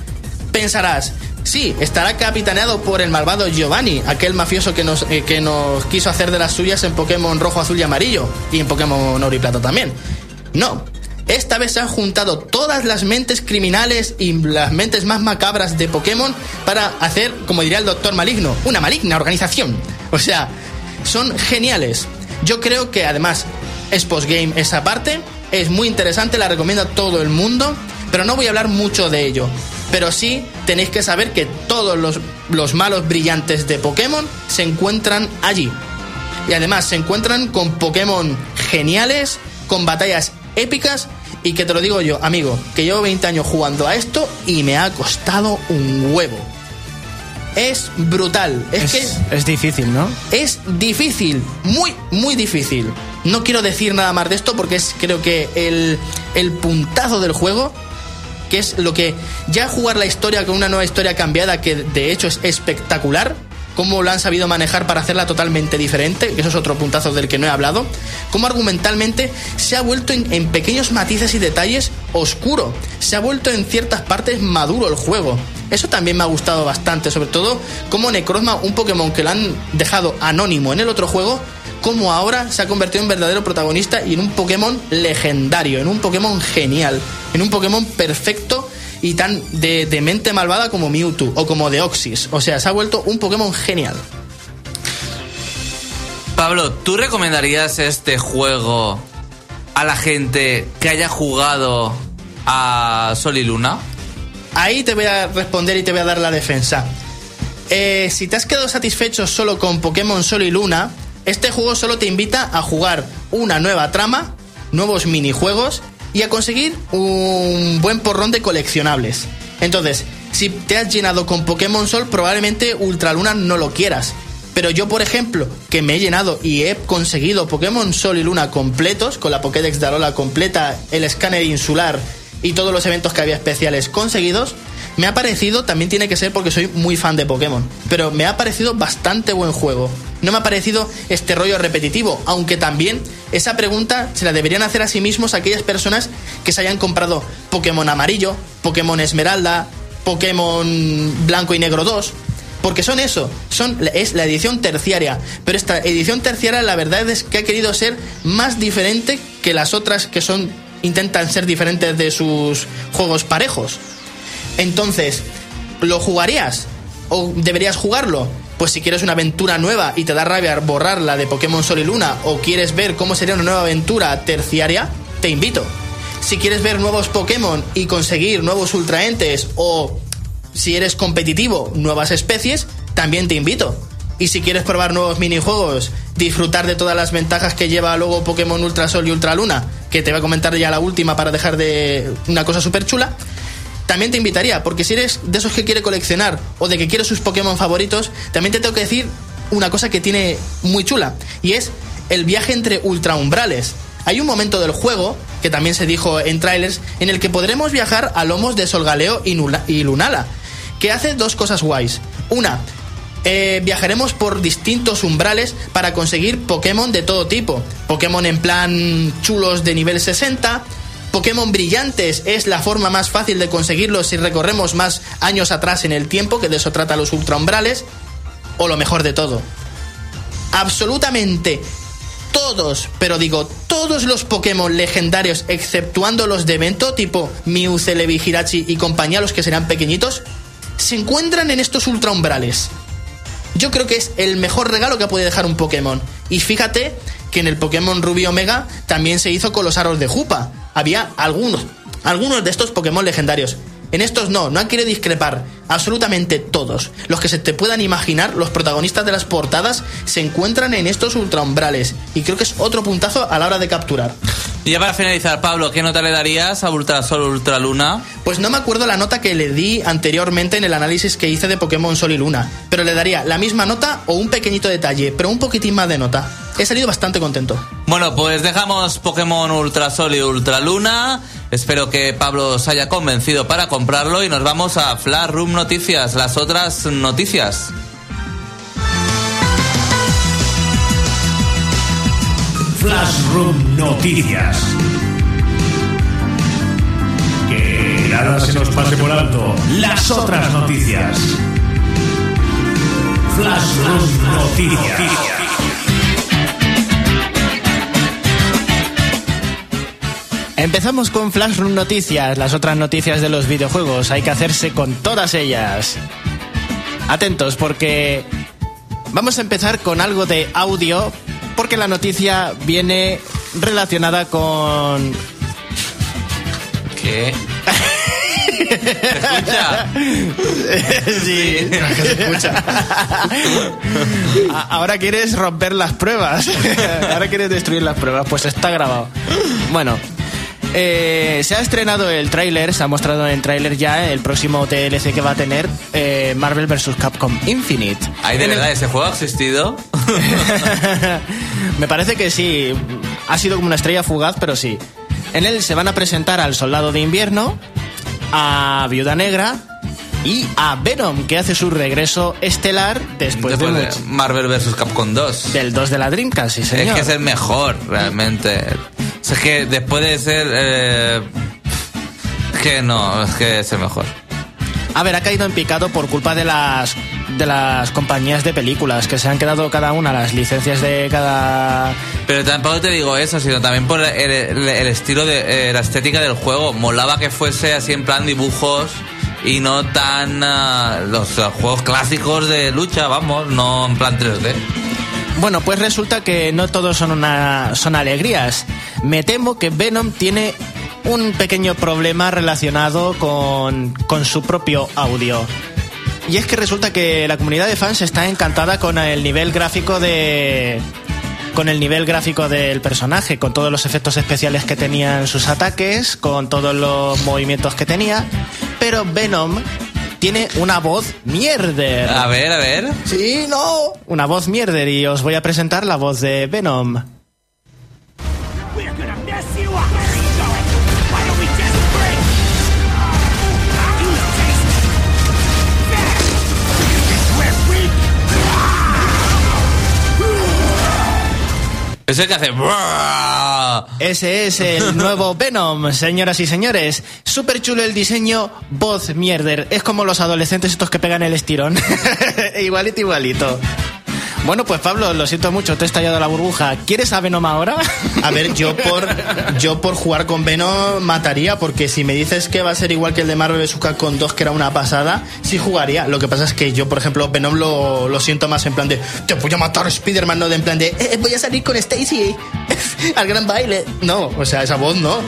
Pensarás, sí, estará capitaneado por el malvado Giovanni, aquel mafioso que nos, eh, que nos quiso hacer de las suyas en Pokémon rojo, azul y amarillo, y en Pokémon oro y plata también. No, esta vez se han juntado todas las mentes criminales y las mentes más macabras de Pokémon para hacer, como diría el doctor Maligno, una maligna organización. O sea, son geniales. Yo creo que además es postgame esa parte, es muy interesante, la recomiendo a todo el mundo, pero no voy a hablar mucho de ello. Pero sí tenéis que saber que todos los, los malos brillantes de Pokémon se encuentran allí. Y además se encuentran con Pokémon geniales, con batallas épicas y que te lo digo yo, amigo, que llevo 20 años jugando a esto y me ha costado un huevo. Es brutal. Es, Es, que es difícil, ¿no? es difícil, muy, muy difícil. No quiero decir nada más de esto porque es creo que el, el puntazo del juego, que es lo que ya jugar la historia con una nueva historia cambiada, que de hecho es espectacular, cómo lo han sabido manejar para hacerla totalmente diferente, que eso es otro puntazo del que no he hablado, cómo argumentalmente se ha vuelto en, en pequeños matices y detalles oscuro, se ha vuelto en ciertas partes maduro el juego. Eso también me ha gustado bastante, sobre todo como Necrozma, un Pokémon que lo han dejado anónimo en el otro juego, como ahora se ha convertido en verdadero protagonista y en un Pokémon legendario, en un Pokémon genial, en un Pokémon perfecto y tan de, de mente malvada como Mewtwo o como Deoxys. O sea, se ha vuelto un Pokémon genial. Pablo, ¿tú recomendarías este juego a la gente que haya jugado a Sol y Luna? Ahí te voy a responder y te voy a dar la defensa. Eh, si te has quedado satisfecho solo con Pokémon Sol y Luna, este juego solo te invita a jugar una nueva trama, nuevos minijuegos y a conseguir un buen porrón de coleccionables. Entonces, si te has llenado con Pokémon Sol, probablemente Ultraluna no lo quieras. Pero yo, por ejemplo, que me he llenado y he conseguido Pokémon Sol y Luna completos, con la Pokédex de Alola completa, el escáner insular y todos los eventos que había especiales conseguidos, me ha parecido, también tiene que ser porque soy muy fan de Pokémon, pero me ha parecido bastante buen juego. No me ha parecido este rollo repetitivo, aunque también esa pregunta se la deberían hacer a sí mismos aquellas personas que se hayan comprado Pokémon amarillo, Pokémon esmeralda, Pokémon blanco y negro 2, porque son eso, son, es la edición terciaria. Pero esta edición terciaria la verdad es que ha querido ser más diferente que las otras que son intentan ser diferentes de sus juegos parejos. Entonces, ¿lo jugarías? ¿O deberías jugarlo? Pues si quieres una aventura nueva y te da rabia borrarla de Pokémon Sol y Luna, o quieres ver cómo sería una nueva aventura terciaria, te invito. Si quieres ver nuevos Pokémon y conseguir nuevos ultraentes, o si eres competitivo, nuevas especies, también te invito. Y si quieres probar nuevos minijuegos, disfrutar de todas las ventajas que lleva luego Pokémon Ultra Sol y Ultra Luna, que te voy a comentar ya la última para dejar de una cosa súper chula, también te invitaría, porque si eres de esos que quiere coleccionar o de que quiere sus Pokémon favoritos, también te tengo que decir una cosa que tiene muy chula, y es el viaje entre ultraumbrales. Hay un momento del juego, que también se dijo en trailers, en el que podremos viajar a lomos de Solgaleo y, y Lunala, que hace dos cosas guays. Una, eh, viajaremos por distintos umbrales para conseguir Pokémon de todo tipo. Pokémon en plan chulos de nivel 60. Pokémon brillantes es la forma más fácil de conseguirlos si recorremos más años atrás en el tiempo, que de eso trata los ultraumbrales. O lo mejor de todo. Absolutamente todos, pero digo todos los Pokémon legendarios, exceptuando los de evento, tipo Mew, Celebi, Hirachi y compañía, los que serán pequeñitos, se encuentran en estos ultraumbrales. Yo creo que es el mejor regalo que puede dejar un Pokémon. Y fíjate que en el Pokémon Rubí Omega también se hizo con los aros de Jupa. Había algunos, algunos de estos Pokémon legendarios. En estos no, no quiere discrepar. Absolutamente todos. Los que se te puedan imaginar, los protagonistas de las portadas, se encuentran en estos ultraumbrales. Y creo que es otro puntazo a la hora de capturar. Y ya para finalizar, Pablo, ¿qué nota le darías a Ultra Sol Ultra Luna? Pues no me acuerdo la nota que le di anteriormente en el análisis que hice de Pokémon Sol y Luna, pero le daría la misma nota o un pequeñito detalle, pero un poquitín más de nota. He salido bastante contento. Bueno, pues dejamos Pokémon Ultra Sol y Ultra Luna. Espero que Pablo os haya convencido para comprarlo y nos vamos a Flash Room Noticias, las otras noticias. Flashroom Noticias. Que nada se nos pase por alto. Las otras noticias. Flashroom Noticias. Empezamos con Flashroom Noticias, las otras noticias de los videojuegos. Hay que hacerse con todas ellas. Atentos porque vamos a empezar con algo de audio porque la noticia viene relacionada con... ¿Qué? ¿Se escucha? sí, que se escucha. Ahora quieres romper las pruebas. Ahora quieres destruir las pruebas. Pues está grabado. Bueno. Eh, se ha estrenado el tráiler, se ha mostrado en el tráiler ya el próximo DLC que va a tener eh, Marvel vs. Capcom Infinite. ¿Hay de En el- verdad ese juego ha existido? Me parece que sí. Ha sido como una estrella fugaz, pero sí. En él se van a presentar al Soldado de Invierno, a Viuda Negra y a Venom, que hace su regreso estelar después, Después de de mucho- Marvel vs. Capcom 2. del 2 de la Dreamcast, sí, señor. Es que es el mejor, realmente. Es que después de ser... eh, es que no, es que es el mejor. A ver, ha caído en picado por culpa de las de las compañías de películas que se han quedado cada una las licencias de cada Pero tampoco te digo eso, sino también por el, el- el estilo de eh, la estética del juego. Molaba que fuese así en plan dibujos y no tan ah, los ah, juegos clásicos de lucha, vamos, no en plan 3D. Bueno, pues resulta que no todos son una son alegrías. Me temo que Venom tiene un pequeño problema relacionado con, con su propio audio. Y es que resulta que la comunidad de fans está encantada con el nivel gráfico de con el nivel gráfico del personaje, con todos los efectos especiales que tenían sus ataques, con todos los movimientos que tenía, pero Venom tiene una voz mierder. A ver, a ver. Sí, no. Una voz mierder y os voy a presentar la voz de Venom. Es el que hace... Ese es el nuevo Venom, señoras y señores. Súper chulo el diseño, voz mierder. Es como los adolescentes estos que pegan el estirón. igualito, igualito. Bueno, pues Pablo, lo siento mucho, te he estallado la burbuja. ¿Quieres a Venom ahora? A ver, yo por, yo por jugar con Venom mataría, porque si me dices que va a ser igual que el de Marvel vs. Capcom 2, que era una pasada, sí jugaría. Lo que pasa es que yo, por ejemplo, Venom lo, lo siento más en plan de te voy a matar Spider-Man, no en plan de "Eh, voy a salir con Stacy al gran baile. No, o sea, esa voz no.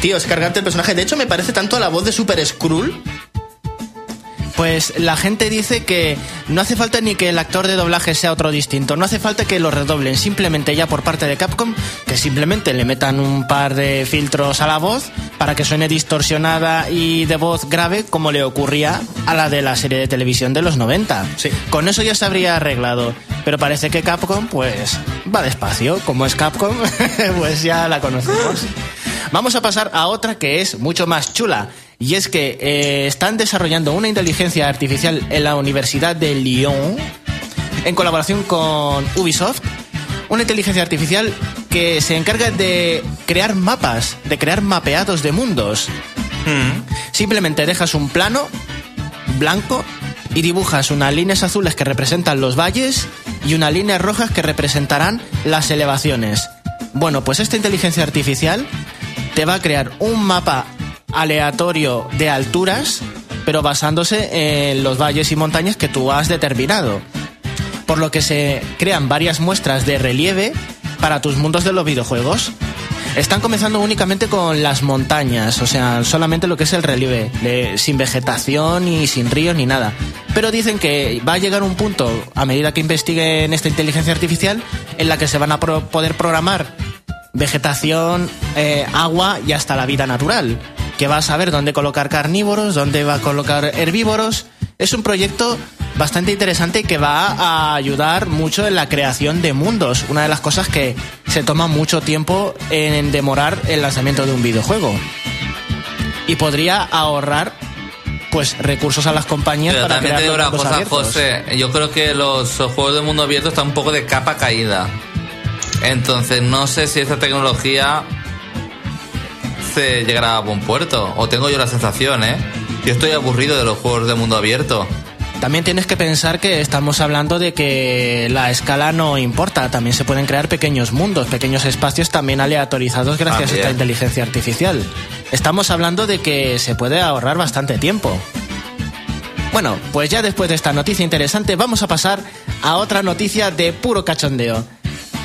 Tío, es cargarte el personaje. De hecho, me parece tanto a la voz de Super Skrull. Pues la gente dice que no hace falta ni que el actor de doblaje sea otro distinto, no hace falta que lo redoblen, simplemente ya por parte de Capcom, que simplemente le metan un par de filtros a la voz para que suene distorsionada y de voz grave como le ocurría a la de la serie de televisión de los 90. Sí. Con eso ya se habría arreglado, pero parece que Capcom pues va despacio, como es Capcom, pues ya la conocemos. Vamos a pasar a otra que es mucho más chula. Y es que eh, están desarrollando una inteligencia artificial en la Universidad de Lyon, en colaboración con Ubisoft, una inteligencia artificial que se encarga de crear mapas, de crear mapeados de mundos. Simplemente dejas un plano blanco y dibujas unas líneas azules que representan los valles y unas líneas rojas que representarán las elevaciones. Bueno, pues esta inteligencia artificial te va a crear un mapa aleatorio de alturas, pero basándose en los valles y montañas que tú has determinado. Por lo que se crean varias muestras de relieve para tus mundos de los videojuegos. Están comenzando únicamente con las montañas, o sea, solamente lo que es el relieve, sin vegetación y sin ríos ni nada. Pero dicen que va a llegar un punto, a medida que investiguen esta inteligencia artificial, en la que se van a poder programar vegetación, eh, agua y hasta la vida natural. Que va a saber dónde colocar carnívoros, dónde va a colocar herbívoros. Es un proyecto bastante interesante que va a ayudar mucho en la creación de mundos. Una de las cosas que se toma mucho tiempo en demorar el lanzamiento de un videojuego. Y podría ahorrar pues recursos a las compañías Pero para crear una cosa, abiertos. José. Yo creo que los juegos de mundo abierto están un poco de capa caída. Entonces no sé si esta tecnología se llegará a buen puerto. O tengo yo la sensación, ¿eh? Yo estoy aburrido de los juegos de mundo abierto. También tienes que pensar que estamos hablando de que la escala no importa, también se pueden crear pequeños mundos, pequeños espacios también aleatorizados gracias a esta inteligencia artificial. Estamos hablando de que se puede ahorrar bastante tiempo. Bueno, pues ya después de esta noticia interesante vamos a pasar a otra noticia de puro cachondeo.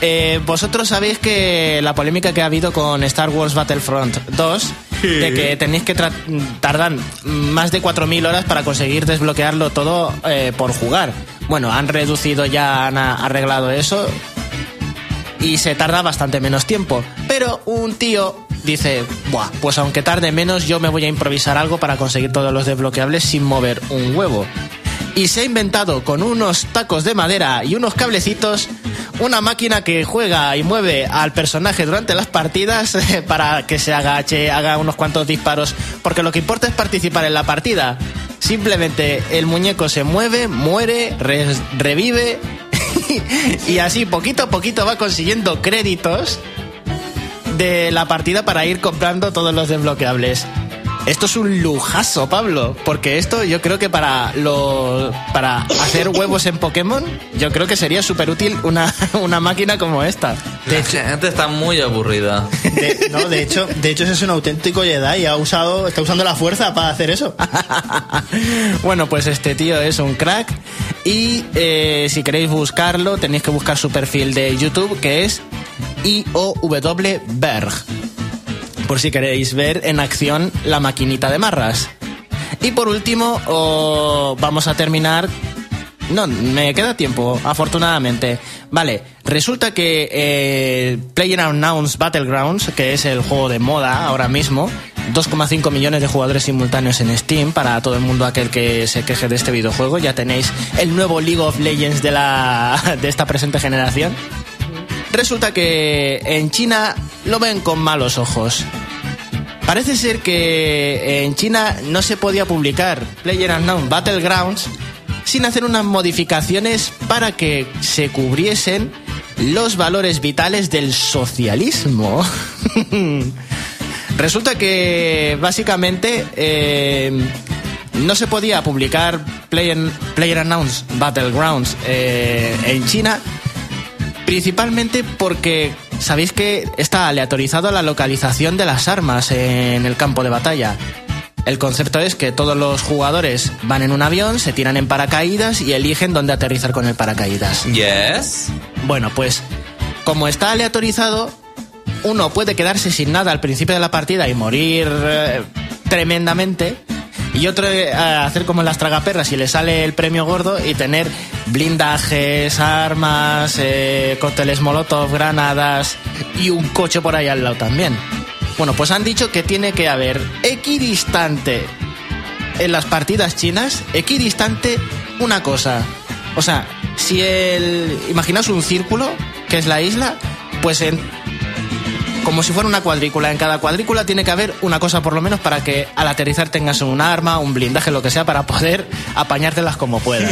Eh, Vosotros sabéis que la polémica que ha habido con Star Wars Battlefront 2, de que tenéis que tardar más de 4.000 horas para conseguir desbloquearlo todo eh, por jugar. Bueno, han reducido ya, han arreglado eso y se tarda bastante menos tiempo. Pero un tío dice, Buah, pues aunque tarde menos, yo me voy a improvisar algo para conseguir todos los desbloqueables sin mover un huevo. Y se ha inventado con unos tacos de madera y unos cablecitos una máquina que juega y mueve al personaje durante las partidas para que se agache, haga unos cuantos disparos, porque lo que importa es participar en la partida. Simplemente el muñeco se mueve, muere, re- revive y así poquito a poquito va consiguiendo créditos de la partida para ir comprando todos los desbloqueables. Esto es un lujazo, Pablo, porque esto yo creo que para lo, para hacer huevos en Pokémon, yo creo que sería súper útil una, una máquina como esta. La gente está muy aburrida. De, no, de hecho, de hecho ese es un auténtico Jedi y ha usado, está usando la fuerza para hacer eso. bueno, pues este tío es un crack y eh, si queréis buscarlo tenéis que buscar su perfil de YouTube que es IOW Berg. Por si queréis ver en acción la maquinita de marras. Y por último, vamos a terminar. No, me queda tiempo, afortunadamente. Vale, resulta que eh, PlayerUnknown's Battlegrounds, que es el juego de moda ahora mismo, 2,5 millones de jugadores simultáneos en Steam para todo el mundo aquel que se queje de este videojuego. Ya tenéis el nuevo League of Legends de, la, de esta presente generación. Resulta que en China lo ven con malos ojos. Parece ser que en China no se podía publicar PlayerUnknown Battlegrounds sin hacer unas modificaciones para que se cubriesen los valores vitales del socialismo. Resulta que básicamente eh, no se podía publicar Player, PlayerUnknown's Battlegrounds eh, en China Principalmente porque sabéis que está aleatorizado la localización de las armas en el campo de batalla. El concepto es que todos los jugadores van en un avión, se tiran en paracaídas y eligen dónde aterrizar con el paracaídas. Yes. Bueno, pues como está aleatorizado, uno puede quedarse sin nada al principio de la partida y morir eh, tremendamente. Y otro eh, hacer como las tragaperras y le sale el premio gordo y tener blindajes, armas, eh, cócteles molotov, granadas y un coche por ahí al lado también. Bueno, pues han dicho que tiene que haber equidistante en las partidas chinas, equidistante una cosa. O sea, si el... Imaginaos un círculo, que es la isla, pues en como si fuera una cuadrícula. En cada cuadrícula tiene que haber una cosa por lo menos para que al aterrizar tengas un arma, un blindaje, lo que sea, para poder apañártelas como puedas.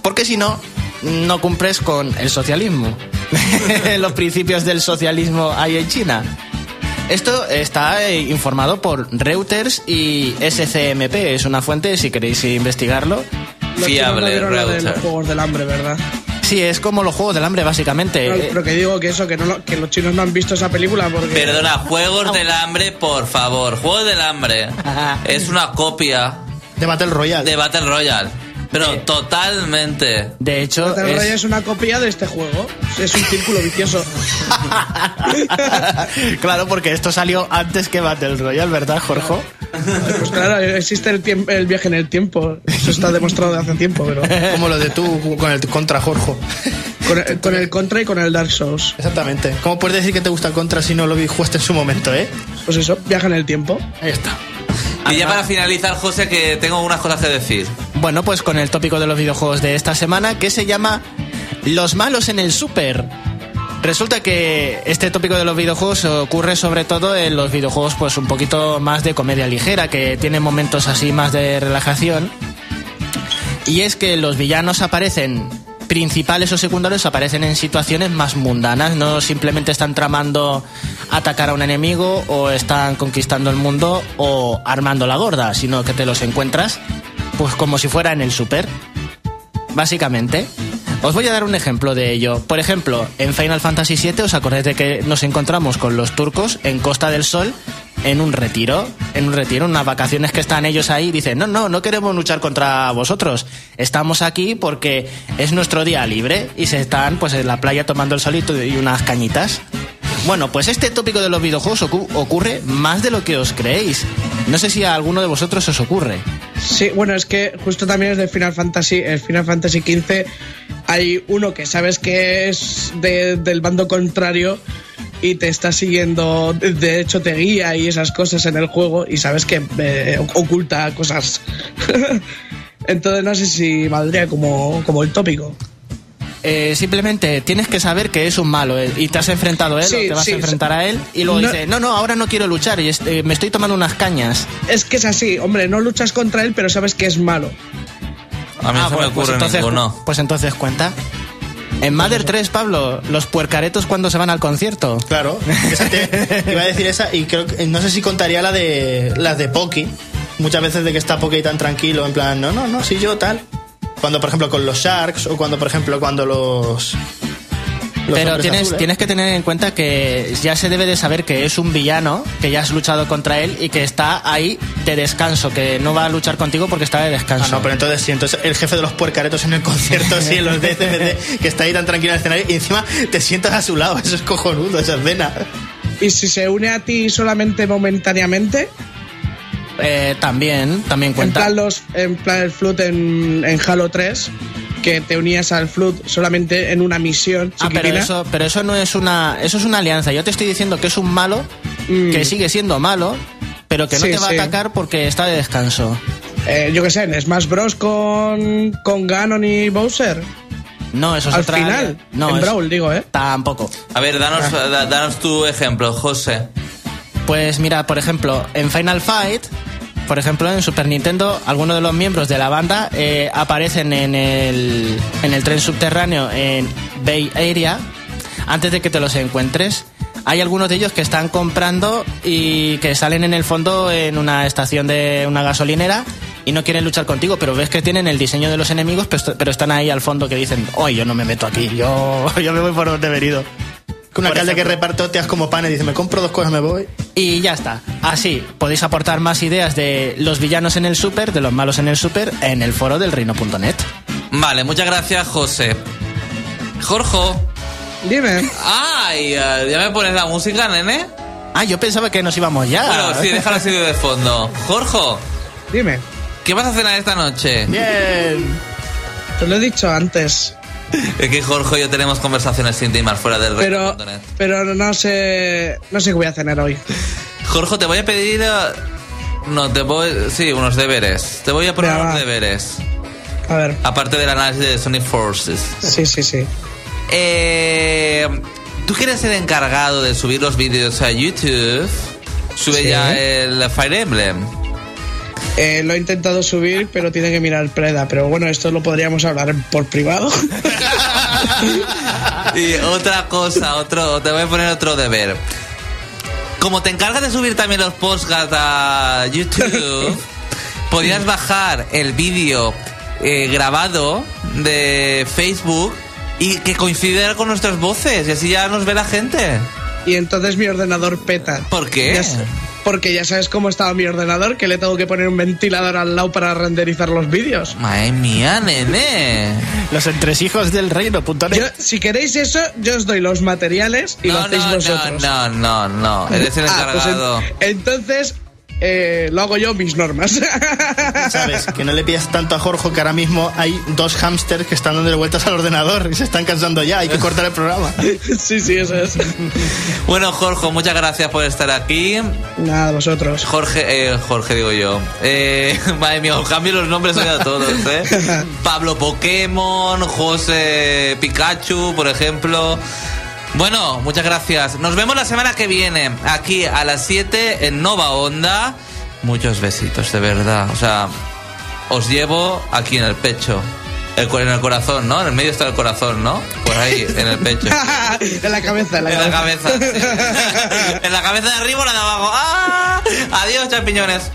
Porque si no, no cumples con el socialismo. Los principios del socialismo hay en China. Esto está informado por Reuters y SCMP. Es una fuente, si queréis investigarlo. Fiable, de Router. los juegos del hambre, ¿verdad? Sí, es como los juegos del hambre, básicamente. No, Eh, pero que digo que eso, que, no lo- que los chinos no han visto esa película porque... Perdona, Juegos del Hambre, por favor. Juegos del Hambre. Es una copia De Battle Royale. de Battle Royale. Pero totalmente. De hecho, Battle es- Royale es una copia de este juego. Es un círculo vicioso. claro, porque esto salió antes que Battle Royale, ¿verdad, Jorge? Pues claro, existe el, el viaje en el tiempo. Eso está demostrado de hace tiempo, pero... Como lo de tú con el contra Jorge. Con el, con el Contra y con el Dark Souls. Exactamente. ¿Cómo puedes decir que te gusta Contra si no lo vi jugaste en su momento, eh? Pues eso, viaja en el tiempo. Ahí está. Y ya para finalizar, José, que tengo unas cosas que decir. Bueno, pues con el tópico de los videojuegos de esta semana que se llama Los malos en el Super. Resulta que este tópico de los videojuegos ocurre sobre todo en los videojuegos pues un poquito más de comedia ligera, que tienen momentos así más de relajación. Y es que los villanos aparecen principales o secundarios aparecen en situaciones más mundanas, no simplemente están tramando atacar a un enemigo o están conquistando el mundo o armando la gorda, sino que te los encuentras pues como si fuera en el super. Básicamente. Os voy a dar un ejemplo de ello. Por ejemplo, en Final Fantasy VII os acordáis de que nos encontramos con los turcos en Costa del Sol en un retiro, en un retiro, unas vacaciones que están ellos ahí dicen, no, no, no queremos luchar contra vosotros, estamos aquí porque es nuestro día libre y se están pues en la playa tomando el solito y unas cañitas. Bueno, pues este tópico de los videojuegos ocu- ocurre más de lo que os creéis. No sé si a alguno de vosotros os ocurre. Sí, bueno, es que justo también es de Final Fantasy, el Final Fantasy XV. Hay uno que sabes que es de- del bando contrario y te está siguiendo, de hecho te guía y esas cosas en el juego y sabes que eh, oculta cosas. Entonces no sé si valdría como, como el tópico. Eh, simplemente tienes que saber que es un malo eh, y te has enfrentado a él Sí, o te vas sí, a enfrentar a él y luego no- dice, no, no, ahora no quiero luchar y est- eh, me estoy tomando unas cañas. Es que es así, hombre, no luchas contra él, pero sabes que es malo. A mí Ah, no se bueno, me ocurre pues entonces, ninguno. Pues entonces cuenta. En Mother 3, Pablo, los puercaretos cuando se van al concierto. Claro. Esa te- iba a decir esa y creo que no sé si contaría la de las de Poki. Muchas veces de que está Poki tan tranquilo, en plan, no, no, no, si yo tal. Cuando, por ejemplo, con los Sharks o cuando, por ejemplo, cuando los. los Pero tienes, azules. tienes que tener en cuenta que ya se debe de saber que es un villano, que ya has luchado contra él y que está ahí de descanso, que no va a luchar contigo porque está de descanso. Ah, no, pero entonces sí, entonces el jefe de los puercaretos en el concierto, sí, en los DCMD, que está ahí tan tranquilo en el escenario y encima te sientas a su lado, eso es cojonudo, esa escena. Y si se une a ti solamente momentáneamente, Eh, también, también En cuenta. plan, los, en plan el Flood en, en Halo 3, que te unías al Flood solamente en una misión Ah, pero eso, pero eso no es una, eso es una alianza. Yo te estoy diciendo que es un malo, Mm. que sigue siendo malo, pero que no Sí, te va sí. a atacar porque está de descanso. Eh, yo qué sé, en Smash Bros. con, con Ganon y Bowser. No, eso es Al otra. final, no, en es- Brawl, digo, ¿eh? Tampoco. A ver, danos, Ah. da- danos tu ejemplo, José. Pues mira, por ejemplo, en Final Fight, por ejemplo, en Super Nintendo, algunos de los miembros de la banda eh, aparecen en el, en el tren subterráneo en Bay Area antes de que te los encuentres. Hay algunos de ellos que están comprando y que salen en el fondo en una estación de una gasolinera y no quieren luchar contigo, pero ves que tienen el diseño de los enemigos, pero, est- pero están ahí al fondo que dicen, hoy yo no me meto aquí, yo, yo me voy por donde he venido. Un alcalde que hostias como pan y dice, me compro dos cosas, me voy. Y ya está. Así podéis aportar más ideas de los villanos en el super, de los malos en el super, en el foro del reino.net. Vale, muchas gracias, José. Jorge. Dime. Ay, eh, ¿ya me pones la música, nene? Ah, yo pensaba que nos íbamos ya. Bueno, sí, déjala así de fondo. Jorge, Dime. ¿qué vas a cenar esta noche? Bien. Te lo he dicho antes. Es que Jorge y yo tenemos conversaciones íntimas fuera del Pero, pero no sé. No sé qué voy a cenar hoy. Jorge, te voy a pedir. eh, No, te voy. Sí, unos deberes. Te voy a poner unos deberes. A ver. Aparte del análisis de Sonic Forces. Sí, sí, sí. Eh, ¿Tú quieres ser encargado de subir los vídeos a YouTube? Sube Sí. ya el Fire Emblem. Eh, lo he intentado subir, pero tiene que mirar Preda. Pero bueno, esto lo podríamos hablar por privado. Y otra cosa, otro, te voy a poner otro deber. Como te encargas de subir también los podcasts a YouTube, podrías bajar el vídeo eh, grabado de Facebook y que coincidiera con nuestras voces y así ya nos ve la gente. y entonces mi ordenador peta. ¿Por qué? Ya porque ya sabes cómo estaba mi ordenador, que le tengo que poner un ventilador al lado para renderizar los vídeos. Madre mía, nene. Los entresijos del reino.net. Yo, si queréis eso, yo os doy los materiales y lo hacéis no, no, vosotros. no, no, no. Eres el Ah, pues en- encargado. entonces, eh, lo hago yo mis normas. ¿Sabes? Que no le pidas tanto a Jorge que ahora mismo hay dos hámsters que están dándole vueltas al ordenador y se están cansando ya. Hay que cortar el programa. sí, sí, eso es. Bueno, Jorge, muchas gracias por estar aquí. Nada, vosotros. Jorge, eh, Jorge digo yo. Eh, madre mía, os cambio los nombres hoy a todos, ¿eh? Pablo Pokémon, José Pikachu, por ejemplo. Bueno, muchas gracias. Nos vemos la semana que viene, aquí a las 7 en Nova Onda. Muchos besitos, de verdad. O sea, os llevo aquí en el pecho. El, en el corazón, ¿no? En el medio está el corazón, ¿no? Por ahí, en el pecho. en la cabeza, en la En la cabeza. cabeza. en la cabeza de arriba o la de abajo. ¡Ah! Adiós, champiñones.